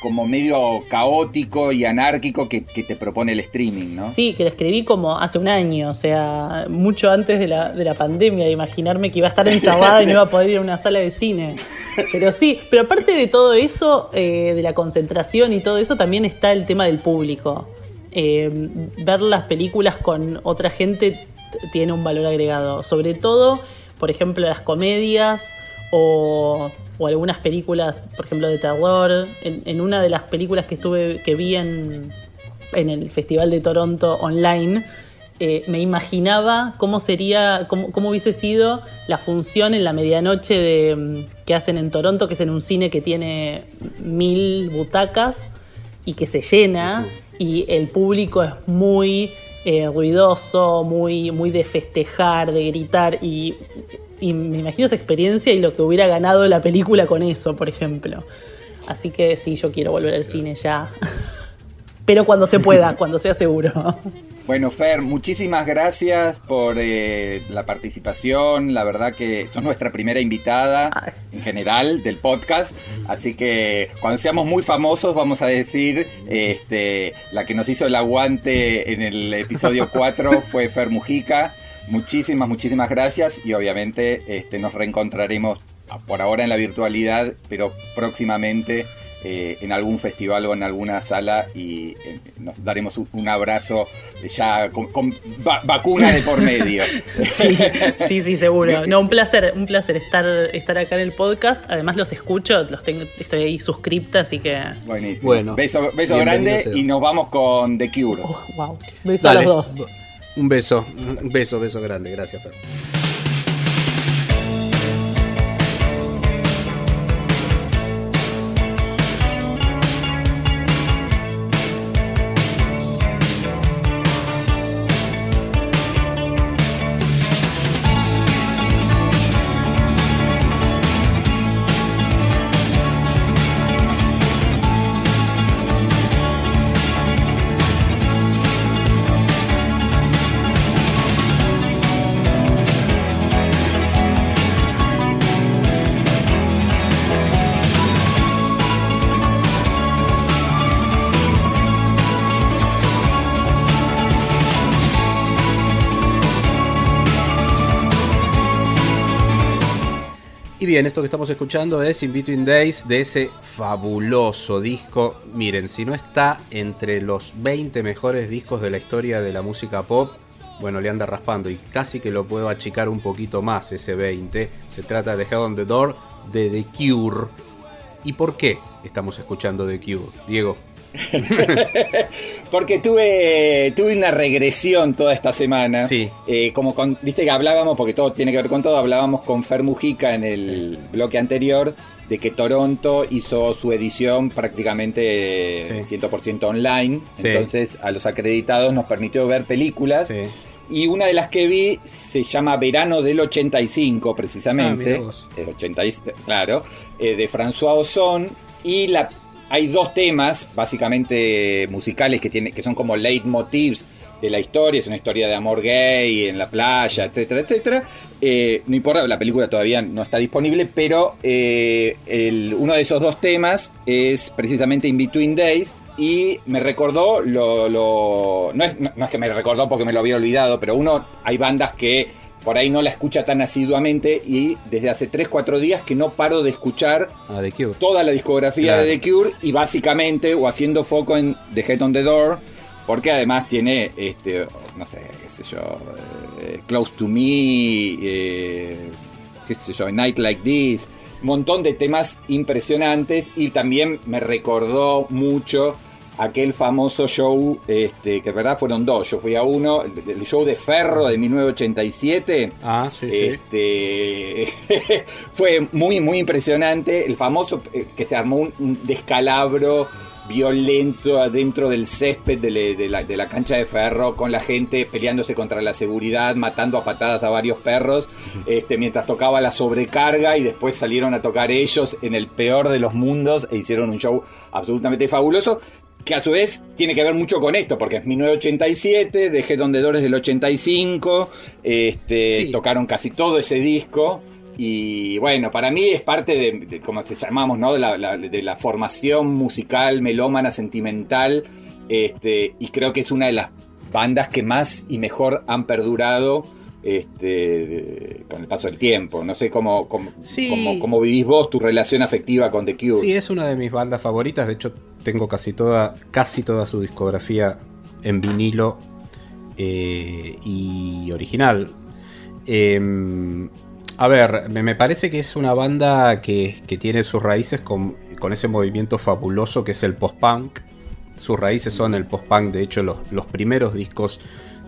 como medio caótico y anárquico que, te propone el streaming, ¿no? Sí, que lo escribí como hace un año, o sea, mucho antes de la, de la pandemia, de imaginarme que iba a estar ensabada y no iba a poder ir a una sala de cine. Pero sí, pero aparte de todo eso, eh, de la concentración y todo eso, también está el tema del público. Eh, ver las películas con otra gente tiene un valor agregado, sobre todo, por ejemplo, las comedias o o algunas películas, por ejemplo, de terror. En, una de las películas que estuve, que vi en, en el Festival de Toronto online, eh, me imaginaba cómo sería, cómo, cómo, hubiese sido la función en la medianoche de, mm, que hacen en Toronto, que es en un cine que tiene mil butacas y que se llena y el público es muy eh, ruidoso, muy, muy de festejar, de gritar y y me imagino esa experiencia y lo que hubiera ganado la película con eso, por ejemplo. Así que sí, yo quiero volver al cine ya. Pero cuando se pueda, cuando sea seguro. Bueno, Fer, muchísimas gracias por eh, la participación. La verdad que sos nuestra primera invitada en general del podcast. Así que cuando seamos muy famosos vamos a decir, este, la que nos hizo el aguante en el episodio 4 fue Fer Mujica. Muchísimas, muchísimas gracias y obviamente este, nos reencontraremos por ahora en la virtualidad, pero próximamente eh, en algún festival o en alguna sala y eh, nos daremos un, un abrazo ya con, con va- vacuna de por medio. Sí, sí, sí, seguro. No, un placer, un placer estar, estar acá en el podcast. Además los escucho, los tengo, estoy ahí suscripta, así que. Buenísimo. Bueno, beso grande sea. y nos vamos con The Cure. Oh, wow. Beso Dale. a los dos. Un beso, un beso, beso grande. Gracias, Fer. Bien, esto que estamos escuchando es In Between Days de ese fabuloso disco. Miren, si no está entre los 20 mejores discos de la historia de la música pop, bueno, le anda raspando y casi que lo puedo achicar un poquito más ese 20. Se trata de Head on the Door de The Cure. ¿Y por qué estamos escuchando The Cure? Diego. Porque tuve, tuve una regresión toda esta semana. Sí. Eh, como con- viste que hablábamos, porque todo tiene que ver con todo, hablábamos con Fer Mujica en el bloque anterior de que Toronto hizo su edición prácticamente Sí. 100% online. Sí. Entonces a los acreditados nos permitió ver películas. Sí. Y una de las que vi se llama Verano del 85, Ah, precisamente. vos. Eh, 80 y- claro. eh, de François Ozon. Y la, hay dos temas, básicamente musicales, que, tiene, que son como leitmotivs de la historia. Es una historia de amor gay en la playa, etcétera, etcétera. Eh, no importa, la película todavía no está disponible, pero eh, uno de esos dos temas es precisamente In Between Days. Y me recordó lo. no, es, no es que me recordó porque me lo había olvidado, pero uno. Hay bandas que por ahí no la escucha tan asiduamente. Y desde hace 3-4 días que no paro de escuchar Ah, The Cure. toda la discografía Claro. de The Cure. Y básicamente, o haciendo foco en The Head on the Door. Porque además tiene, este, no sé, qué sé yo, eh, Close to Me, eh, qué sé yo, Night Like This, un montón de temas impresionantes y también me recordó mucho aquel famoso show, este, que verdad fueron dos, yo fui a uno, el, el show de Ferro de 1987. Ah, sí, sí. Este fue muy muy impresionante. El famoso eh, que se armó un, un descalabro violento adentro del césped de, le- de la, de la cancha de ferro con la gente peleándose contra la seguridad, matando a patadas a varios perros, este, mientras tocaba la sobrecarga y después salieron a tocar ellos en el peor de los mundos e hicieron un show absolutamente fabuloso. Que a su vez tiene que ver mucho con esto, porque es 1987, dejé donde Dores del 85, este, Sí. tocaron casi todo ese disco. Y bueno, para mí es parte de, de como se llamamos, ¿no? De la, la- de la formación musical, melómana, sentimental. Este, y creo que es una de las bandas que más y mejor han perdurado este, de- con el paso del tiempo. No sé cómo, cómo, Sí. cómo- cómo vivís vos tu relación afectiva con The Cure. Sí, es una de mis bandas favoritas. De hecho, tengo casi toda, casi toda su discografía en vinilo eh, y original. Eh, a ver, me, me parece que es una banda que, que tiene sus raíces con, con ese movimiento fabuloso que es el post-punk. Sus raíces son el post-punk. De hecho, los, los primeros discos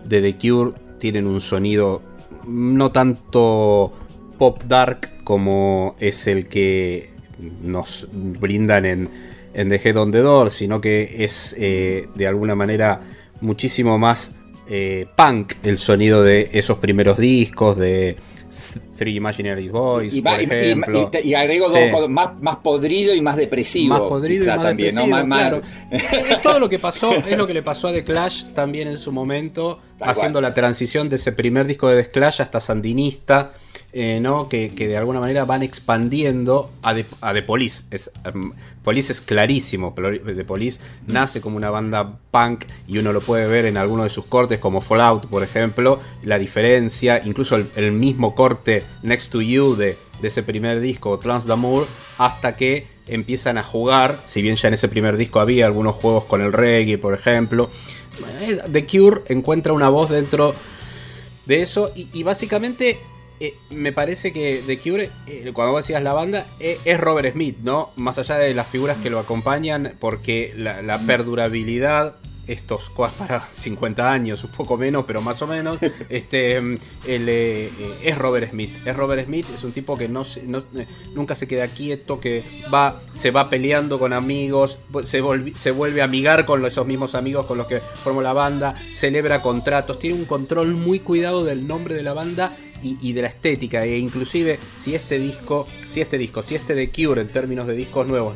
de The Cure tienen un sonido no tanto pop dark como es el que nos brindan en, en The Head on the Door, sino que es eh, de alguna manera muchísimo más eh, punk el sonido de esos primeros discos, de Three Imaginary Boys, y, por y- y- ejemplo. y te- y agrego Sí. dos cosas, más, más podrido y más depresivo. Más podrido y más también, ¿no? depresivo, claro. Es todo lo que pasó, es lo que le pasó a The Clash también en su momento, Tal haciendo cual. la transición de ese primer disco de The Clash hasta Sandinista, eh, ¿no? Que, que, de alguna manera van expandiendo a The, a Police. Es, um, Police es clarísimo. The Police nace como una banda punk y uno lo puede ver en alguno de sus cortes, como Fallout, por ejemplo. La diferencia, incluso el, mismo corte Next to You de, ese primer disco, Trans d'Amour, hasta que empiezan a jugar, si bien ya en ese primer disco había algunos juegos con el reggae, por ejemplo. Eh, The Cure encuentra una voz dentro de eso y básicamente eh, me parece que The Cure, eh, cuando vos decías la banda, eh, es Robert Smith, ¿no? Más allá de las figuras que lo acompañan, porque la, la perdurabilidad, estos cosas para 50 años, un poco menos, pero más o menos, este, el, eh, es Robert Smith. Es Robert Smith, es un tipo que no, no, nunca se queda quieto, que va, se va peleando con amigos, se, volvi, se vuelve a amigar con esos mismos amigos con los que formó la banda, celebra contratos, tiene un control muy cuidado del nombre de la banda y, de la estética. E inclusive si este disco, si este disco, si este The Cure en términos de discos nuevos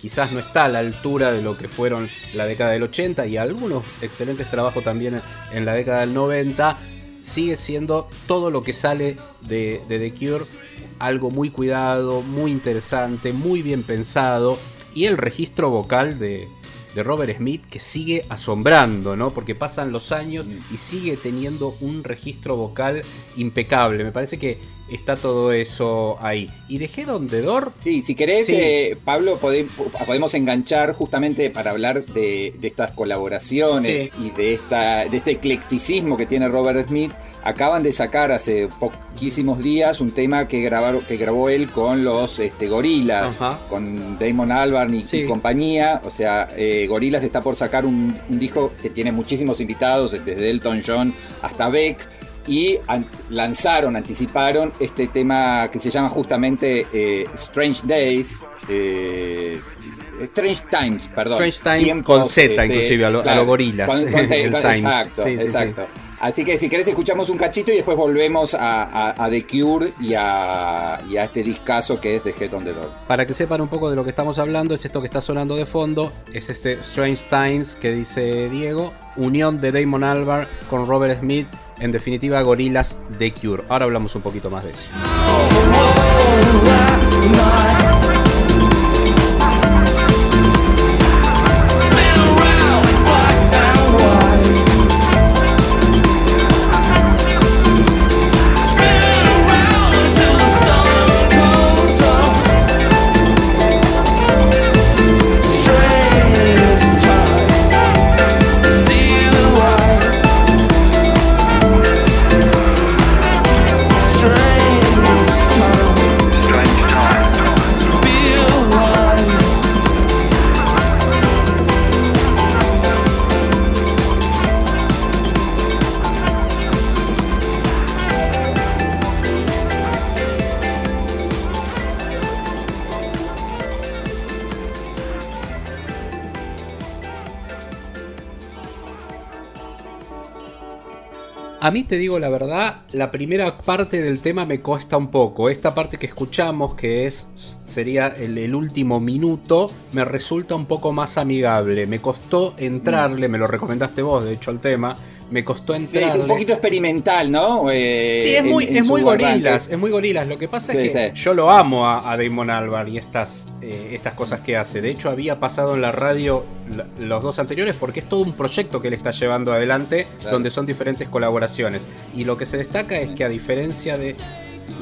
quizás no está a la altura de lo que fueron la década del 80 y algunos excelentes trabajos también en la década del 90, sigue siendo todo lo que sale de, de The Cure algo muy cuidado, muy interesante, muy bien pensado y el registro vocal de, de Robert Smith que sigue asombrando, ¿no? Porque pasan los años y sigue teniendo un registro vocal impecable. Me parece que está todo eso ahí. ¿Y de Head on the Door? Sí, si querés, sí. Eh, Pablo, podemos, podemos enganchar justamente para hablar de, de estas colaboraciones sí. y de, esta, de este eclecticismo que tiene Robert Smith. Acaban de sacar hace poquísimos días un tema que, grabaron, que grabó él con los este, gorilas, Ajá. con Damon Albarn y, sí. y, compañía. O sea, eh, Gorilas está por sacar un, un disco que tiene muchísimos invitados, desde Elton John hasta Beck y an lanzaron, anticiparon este tema que se llama justamente eh, Strange Days. Eh, Strange Times, perdón. Strange Times Tiempos, con Z, este, inclusive, a, lo, claro, a los gorilas. Con, con, exacto, sí, exacto. Sí, Así que si querés escuchamos un cachito y después volvemos a, a, a The Cure y a, y a, este discazo que es de Head on the Door. Para que sepan un poco de lo que estamos hablando, es esto que está sonando de fondo, es este Strange Times que dice Diego, unión de Damon Albarn con Robert Smith, en definitiva Gorilas The Cure. Ahora hablamos un poquito más de eso. A mí te digo la verdad, la primera parte del tema me cuesta un poco. Esta parte que escuchamos, que es sería el, el último minuto, me resulta un poco más amigable. Me costó entrarle, me lo recomendaste vos, de hecho, al tema. Me costó entrarle. Sí, es un poquito experimental, ¿no? Eh, sí, es muy, en, en es muy gorilas, es muy gorilas. Lo que pasa sí, es que sí. yo lo amo a, a Damon Albarn y estas, eh, estas cosas que hace. De hecho, había pasado en la radio los dos anteriores porque es todo un proyecto que él está llevando adelante claro. donde son diferentes colaboraciones. Y lo que se destaca es que a diferencia de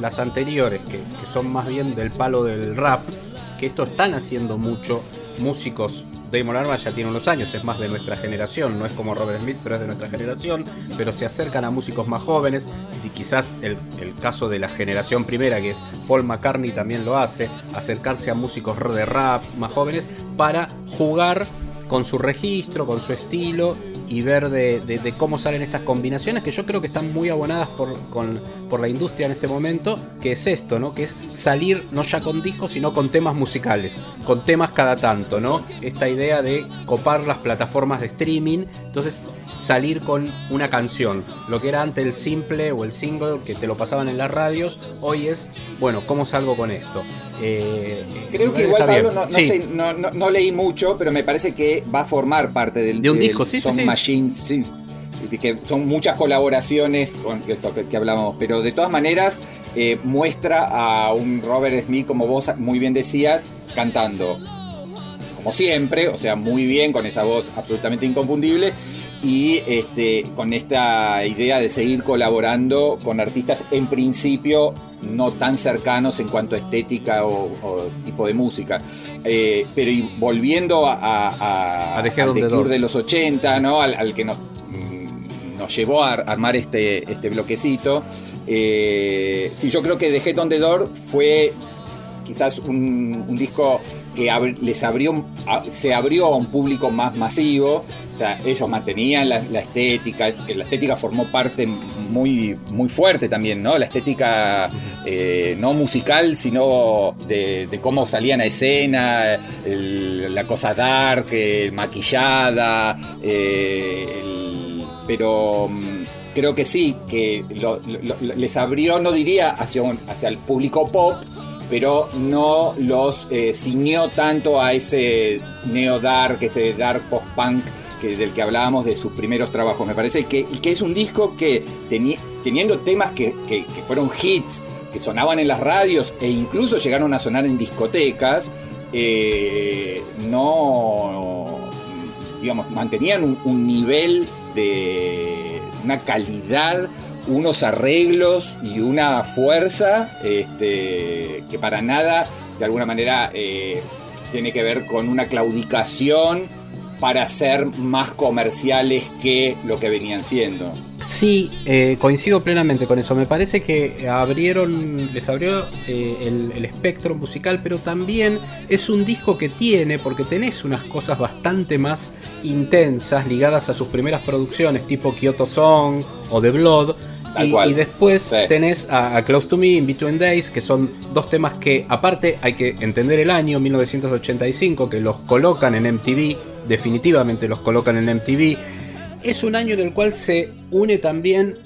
las anteriores, que, que son más bien del palo del rap, esto están haciendo mucho músicos. Damon Albarn ya tiene unos años, es más de nuestra generación, no es como Robert Smith, pero es de nuestra generación, pero se acercan a músicos más jóvenes y quizás el, el, caso de la generación primera, que es Paul McCartney, también lo hace, acercarse a músicos de rap más jóvenes para jugar con su registro, con su estilo y ver de, de, de, cómo salen estas combinaciones que yo creo que están muy abonadas por, con, por la industria en este momento, que es esto, ¿no? Que es salir no ya con discos, sino con temas musicales, con temas cada tanto, ¿no? Esta idea de copar las plataformas de streaming, entonces salir con una canción. Lo que era antes el simple o el single que te lo pasaban en las radios, hoy es, bueno, ¿cómo salgo con esto? Eh, Creo que igual, Pablo, no, no, sí. sé, no, no, leí mucho, pero me parece que va a formar parte del, de un disco, sí, sí, Que son muchas colaboraciones con esto que, que hablábamos, pero de todas maneras eh, muestra a un Robert Smith, como vos muy bien decías, cantando. Como siempre, o sea, muy bien, con esa voz absolutamente inconfundible, y este, con esta idea de seguir colaborando con artistas en principio no tan cercanos en cuanto a estética o, tipo de música. Eh, pero y volviendo a, a, A al. Cure de los 80, ¿no? al, al que nos, mm, nos llevó a ar- armar este, este bloquecito. Eh, sí, yo creo que The Head on the Door fue quizás un, un disco que les abrió, se abrió a un público más masivo, o sea, ellos mantenían la, estética, que la estética formó parte muy, muy fuerte también, ¿no? La estética eh, no musical, sino de, cómo salían a escena, el- la cosa dark, eh, maquillada, eh, el- pero... mm, Creo que sí, que les abrió, no diría hacia, hacia el público pop, pero no los eh, ciñó tanto a ese neo-dark, ese dark post-punk que, del que hablábamos de sus primeros trabajos. Me parece que, y que es un disco que teni- teniendo temas que, que- fueron hits, que sonaban en las radios e incluso llegaron a sonar en discotecas, eh, no, digamos, mantenían un nivel de una calidad unos arreglos y una fuerza este, que para nada, de alguna manera, eh, tiene que ver con una claudicación para ser más comerciales que lo que venían siendo. Sí, eh, coincido plenamente con eso. Me parece que abrieron, les abrió eh, el, el espectro musical, pero también es un disco que tiene, porque tenés unas cosas bastante más intensas ligadas a sus primeras producciones, tipo Kyoto Song o The Blood. Tal Y, cual. y después Sí. tenés a, a Close to Me, In Between Days, que son dos temas que, aparte, hay que entender el año 1985, que los colocan en MTV, definitivamente los colocan en MTV. Es un año en el cual se une también.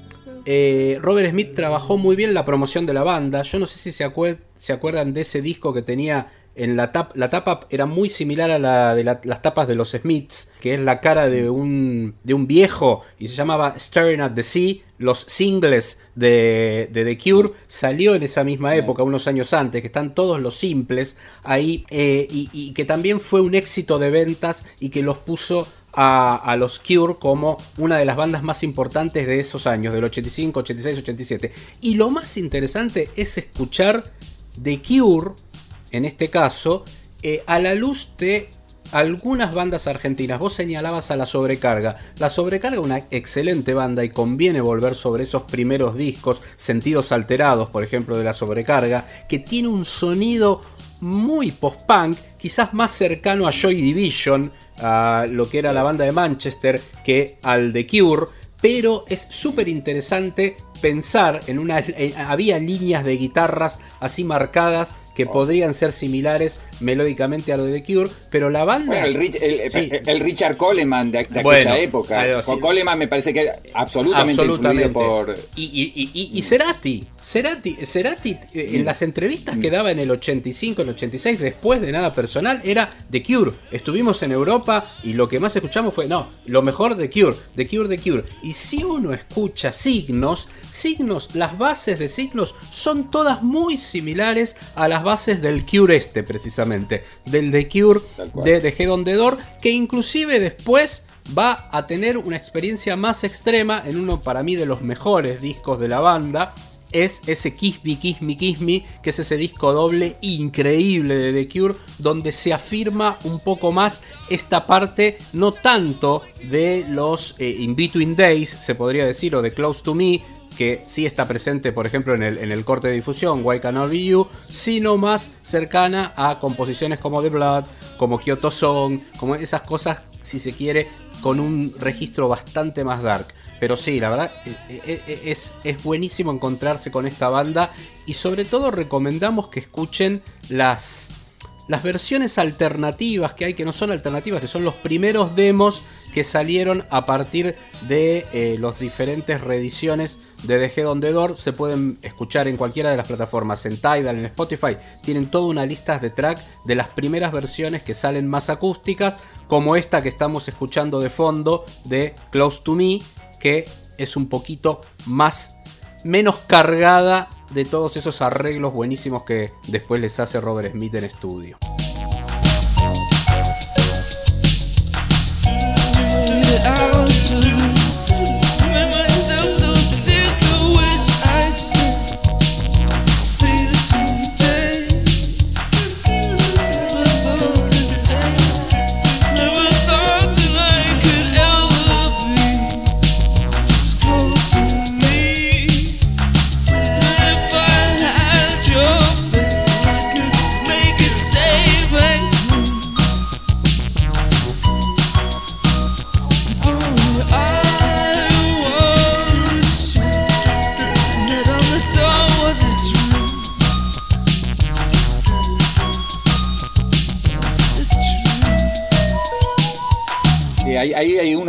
eh, Robert Smith trabajó muy bien la promoción de la banda. Yo no sé si se, acuer- se acuerdan de ese disco que tenía en la tapa. La tapa era muy similar a la de la- las tapas de los Smiths, que es la cara de un, de un viejo y se llamaba Staring at the Sea. Los singles de, de The Cure salió en esa misma época, unos años antes, que están todos los simples ahí eh, y, y que también fue un éxito de ventas y que los puso a, a los Cure como una de las bandas más importantes de esos años, del 85, 86, 87. Y lo más interesante es escuchar The Cure, en este caso, eh, a la luz de algunas bandas argentinas. Vos señalabas a La Sobrecarga. La Sobrecarga, una excelente banda y conviene volver sobre esos primeros discos, Sentidos Alterados, por ejemplo, de La Sobrecarga, que tiene un sonido muy post-punk, quizás más cercano a Joy Division, a lo que era la banda de Manchester, que al The Cure. Pero es súper interesante pensar en una. había líneas de guitarras así marcadas que podrían ser similares melódicamente a lo de The Cure, pero la banda. Bueno, el, Rich- el- Sí. el Richard Coleman de, de Bueno, aquella época. así. Coleman me parece que absolutamente, influido por. Y, y, y, y- y Cerati, Cerati, Cerati eh, en las entrevistas que daba en el 85, el 86, después de nada personal, era The Cure. Estuvimos en Europa y lo que más escuchamos fue, no, lo mejor The Cure, The Cure, The Cure. Y si uno escucha signos, signos, las bases de signos son todas muy similares a las bases del Cure este, precisamente. Del The Cure de, de Head on the Door, que inclusive después va a tener una experiencia más extrema en uno para mí de los mejores discos de la banda. Es ese Kiss Me, Kiss Me, Kiss Me, que es ese disco doble increíble de The Cure, donde se afirma un poco más esta parte, no tanto de los eh, In Between Days, se podría decir, o de Close to Me, que sí está presente, por ejemplo, en el, en el corte de difusión, Why Can't Be You, sino más cercana a composiciones como The Blood, como Kyoto Song, como esas cosas, si se quiere, con un registro bastante más dark. Pero sí, la verdad, eh, eh, eh, es, es buenísimo encontrarse con esta banda y sobre todo recomendamos que escuchen las, las versiones alternativas que hay, que no son alternativas, que son los primeros demos que salieron a partir de eh, las diferentes reediciones de The Head on the Door. Se pueden escuchar en cualquiera de las plataformas, en Tidal, en Spotify. Tienen toda una lista de track de las primeras versiones que salen más acústicas, como esta que estamos escuchando de fondo de Close to Me. que es un poquito más menos cargada de todos esos arreglos buenísimos que después les hace Robert Smith en estudio.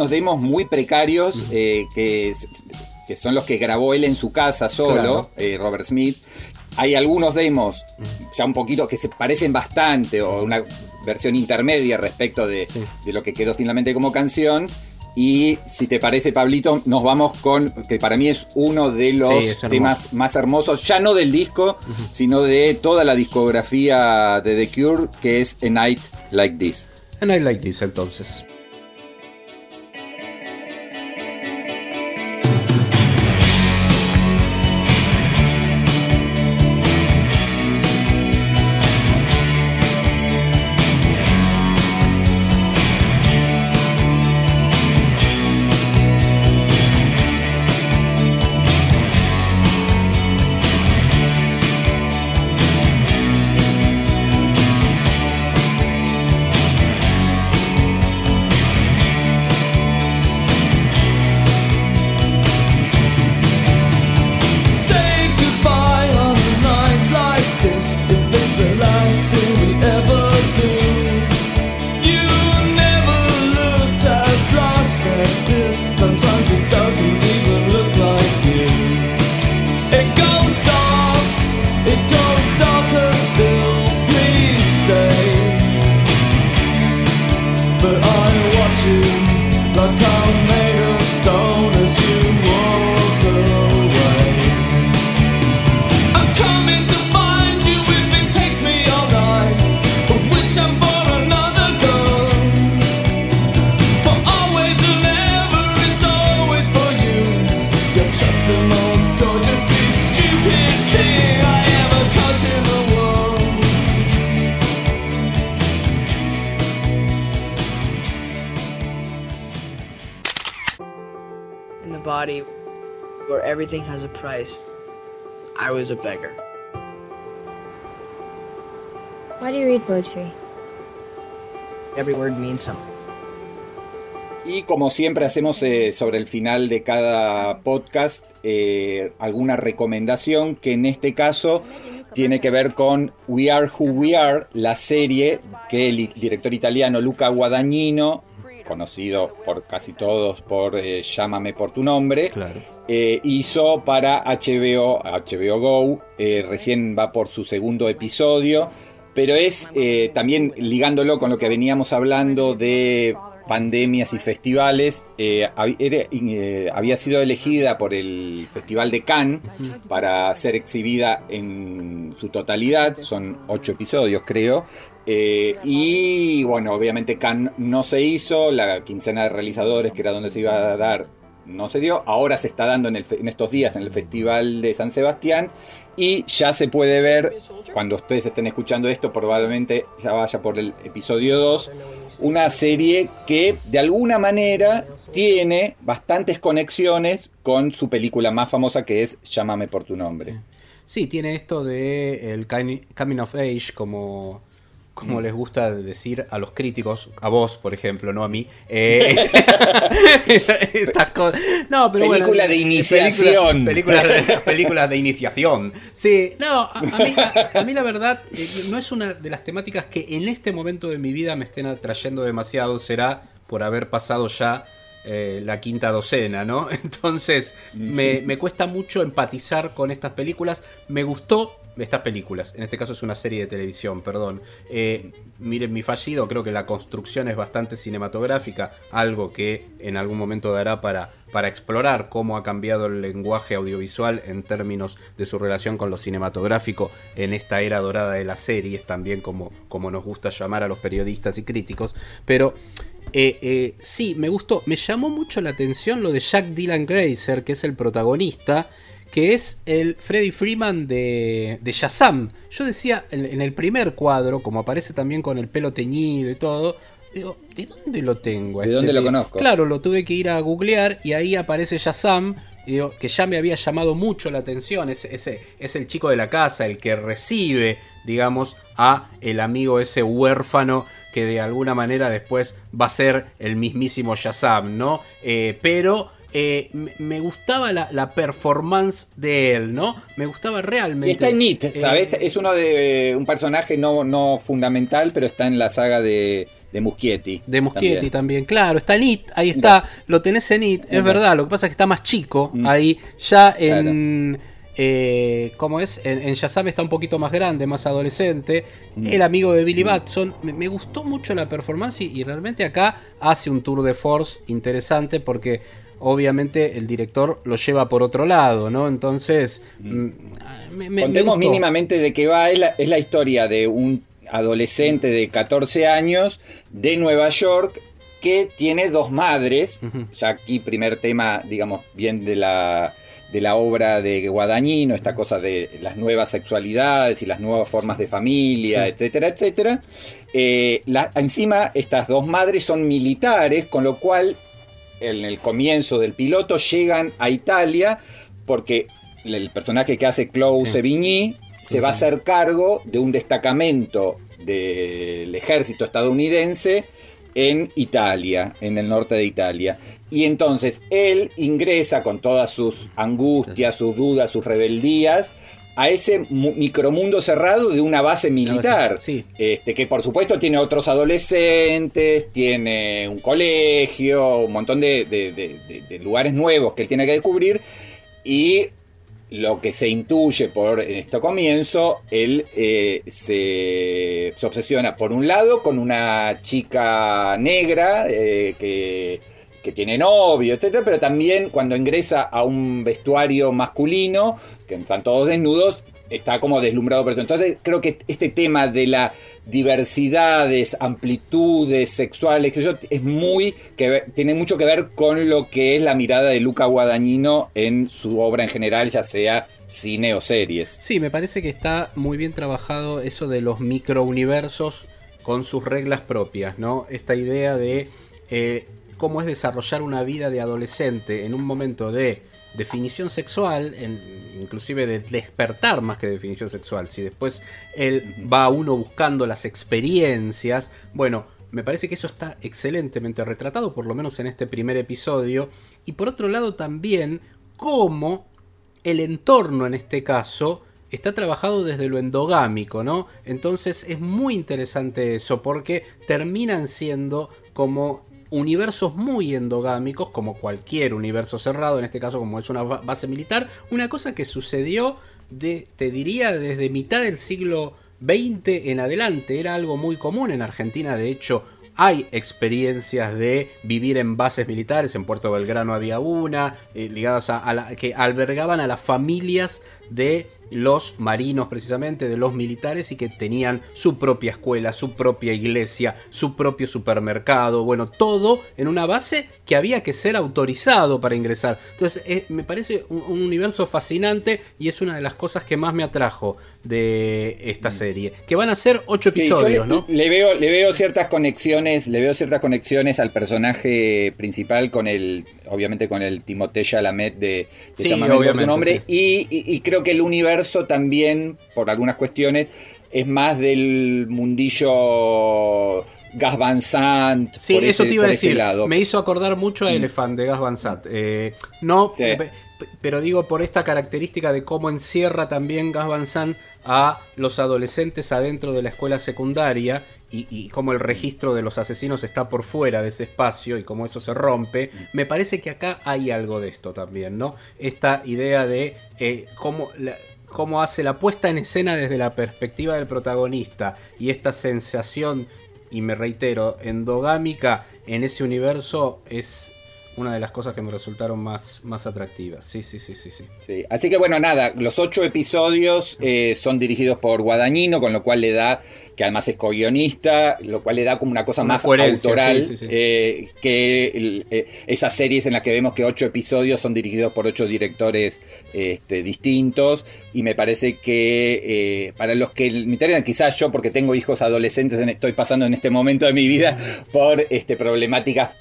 Unos demos muy precarios eh, que, que, son los que grabó él en su casa solo, eh, Robert Smith. Hay algunos demos ya un poquito que se parecen bastante o una versión intermedia respecto de, lo que quedó finalmente como canción. Y si te parece, Pablito, nos vamos con, que para mí es uno de los temas más hermosos, ya no del disco, sino de toda la discografía de The Cure, que es A Night Like This. A Night Like This, entonces. Was a beggar. Why do you read poetry? Every word means something. Y como siempre hacemos eh, sobre el final de cada podcast eh, alguna recomendación que en este caso tiene que ver con We Are Who We Are, la serie que el director italiano Luca Guadagnino conocido por casi todos por eh, Llámame por tu nombre, eh, hizo para HBO, HBO Go, eh, recién va por su segundo episodio, pero es también ligándolo con lo que veníamos hablando de pandemias y festivales, eh, eh, había sido elegida por el Festival de Cannes para ser exhibida en su totalidad, son ocho episodios creo, eh, y bueno, obviamente Cannes no se hizo, la quincena de realizadores, que era donde se iba a dar no se dio, ahora se está dando en, estos días en el Festival de San Sebastián y ya se puede ver, cuando ustedes estén escuchando esto, probablemente ya vaya por el episodio 2, una serie que de alguna manera tiene bastantes conexiones con su película más famosa que es Llámame por tu nombre. Sí, tiene esto de el Coming of Age como como mm. les gusta decir a los críticos, a vos, por ejemplo, no a mí. Eh, estas cosas. No, pero Película de iniciación. Películas, de iniciación. Sí, no, a, mí, la verdad eh, no es una de las temáticas que en este momento de mi vida me estén atrayendo demasiado. Será por haber pasado ya eh, la quinta docena, ¿no? Entonces me, me cuesta mucho empatizar con estas películas. Me gustó estas películas, en este caso es una serie de televisión, perdón. Eh, miren mi fallido, creo que la construcción es bastante cinematográfica, algo que en algún momento dará para, para explorar cómo ha cambiado el lenguaje audiovisual en términos de su relación con lo cinematográfico en esta era dorada de las series, también como, como nos gusta llamar a los periodistas y críticos. Pero eh, eh, sí, me gustó, me llamó mucho la atención lo de Jack Dylan Grazer, que es el protagonista que es el Freddy Freeman de, de Shazam. Yo decía en, el primer cuadro, como aparece también con el pelo teñido y todo, digo, ¿de dónde lo tengo? ¿De este dónde lo conozco? Claro, lo tuve que ir a googlear y ahí aparece Shazam. Digo, que ya me había llamado mucho la atención. Es, ese, es el chico de la casa, el que recibe, digamos, a el amigo ese huérfano que de alguna manera después va a ser el mismísimo Shazam, ¿no? Eh, pero eh, me gustaba la, performance de él, ¿no? Me gustaba realmente. Está en It, ¿sabes? Eh, es uno de un personaje no, no fundamental, pero está en la saga de, de Muschietti. De Muschietti también. claro, está en It, ahí está, lo tenés en It, es verdad, lo que pasa es que está más chico mm. ahí, ya en... Eh, ¿Cómo es? En, en, Shazam está un poquito más grande, más adolescente. Mm. El amigo de Billy mm. Batson. Me, gustó mucho la performance y, realmente acá hace un tour de force interesante porque obviamente el director lo lleva por otro lado, ¿no? Entonces, mm. me, contemos mínimamente de qué va. Es la, historia de un adolescente de 14 años de Nueva York que tiene dos madres. Ya aquí primer tema, digamos, bien de la de la obra de Guadagnino, esta cosa de las nuevas sexualidades y las nuevas formas de familia, etcétera, etcétera. Eh, encima, estas dos madres son militares, con lo cual en el comienzo del piloto llegan a Italia porque el personaje que hace Claude Sevigny se va a hacer cargo de un destacamento del ejército estadounidense en Italia, en el norte de Italia. Y entonces él ingresa con todas sus angustias, sus dudas, sus rebeldías a ese micromundo cerrado de una base militar. Este, que por supuesto tiene otros adolescentes, tiene un colegio, un montón de, lugares nuevos que él tiene que descubrir. Y lo que se intuye por en este comienzo, él eh, se, obsesiona por un lado con una chica negra eh, que que tiene novio, etcétera, pero también cuando ingresa a un vestuario masculino, que están todos desnudos, está como deslumbrado por eso. Entonces creo que este tema de las diversidades, amplitudes sexuales, es muy que tiene mucho que ver con lo que es la mirada de Luca Guadagnino en su obra en general, ya sea cine o series. Sí, me parece que está muy bien trabajado eso de los microuniversos con sus reglas propias, ¿no? Esta idea de eh, cómo es desarrollar una vida de adolescente en un momento de definición sexual, inclusive de despertar más que definición sexual. Si después él va uno buscando las experiencias, bueno, me parece que eso está excelentemente retratado, por lo menos en este primer episodio. Y por otro lado también cómo el entorno en este caso está trabajado desde lo endogámico, ¿no? Entonces es muy interesante eso porque terminan siendo como universos muy endogámicos, como cualquier universo cerrado, en este caso como es una base militar, una cosa que sucedió, de, te diría, desde mitad del siglo XX en adelante, era algo muy común en Argentina, de hecho hay experiencias de vivir en bases militares, en Puerto Belgrano había una, eh, ligadas a, la, que albergaban a las familias de los marinos precisamente, de los militares y que tenían su propia escuela, su propia iglesia, su propio supermercado, bueno, todo en una base que había que ser autorizado para ingresar. Entonces eh, me parece un, universo fascinante y es una de las cosas que más me atrajo de esta mm. serie, que van a ser ocho episodios, le, ¿no? Le veo, le veo ciertas conexiones, le veo ciertas conexiones al personaje principal con el, obviamente con el Timothée Chalamet de, de sí, nombre y creo que el universo también, por algunas cuestiones, es más del mundillo Gas Van Sant. Sí, eso te iba a decir. Me hizo acordar mucho a mm. Elephant de Gas Van Sant. Eh, no, pero digo por esta característica de cómo encierra también Gas Van Sant a los adolescentes adentro de la escuela secundaria y, y cómo el registro de los asesinos está por fuera de ese espacio y cómo eso se rompe, me parece que acá hay algo de esto también, ¿no? Esta idea de eh, cómo, la- cómo hace la puesta en escena desde la perspectiva del protagonista y esta sensación, y me reitero, endogámica en ese universo es una de las cosas que me resultaron más, más atractivas. Sí, sí, sí, sí, sí. Sí, Así que bueno, nada, los ocho episodios eh, son dirigidos por Guadagnino, con lo cual le da, que además es co-guionista, lo cual le da como una cosa Una más autoral sí, sí, sí. eh, que el- eh, esas series en las que vemos que ocho episodios son dirigidos por ocho directores este, distintos. Y me parece que para los que me interesan, quizás yo, porque tengo hijos adolescentes, en- estoy pasando en este momento de mi vida por este, problemáticas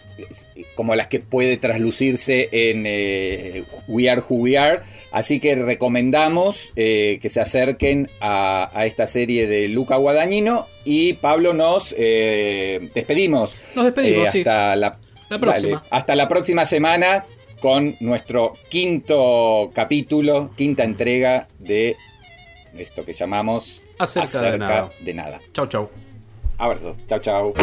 como las que puede traslucirse en eh, We Are Who We Are. Así que recomendamos eh, que se acerquen a, a esta serie de Luca Guadagnino. Y Pablo, nos eh, despedimos. Nos despedimos, Eh, sí. hasta la, La próxima. hasta la próxima semana con nuestro quinto capítulo, quinta entrega de esto que llamamos Acerca de nada. de nada. Chau, chau. Abrazos. Chau, chau.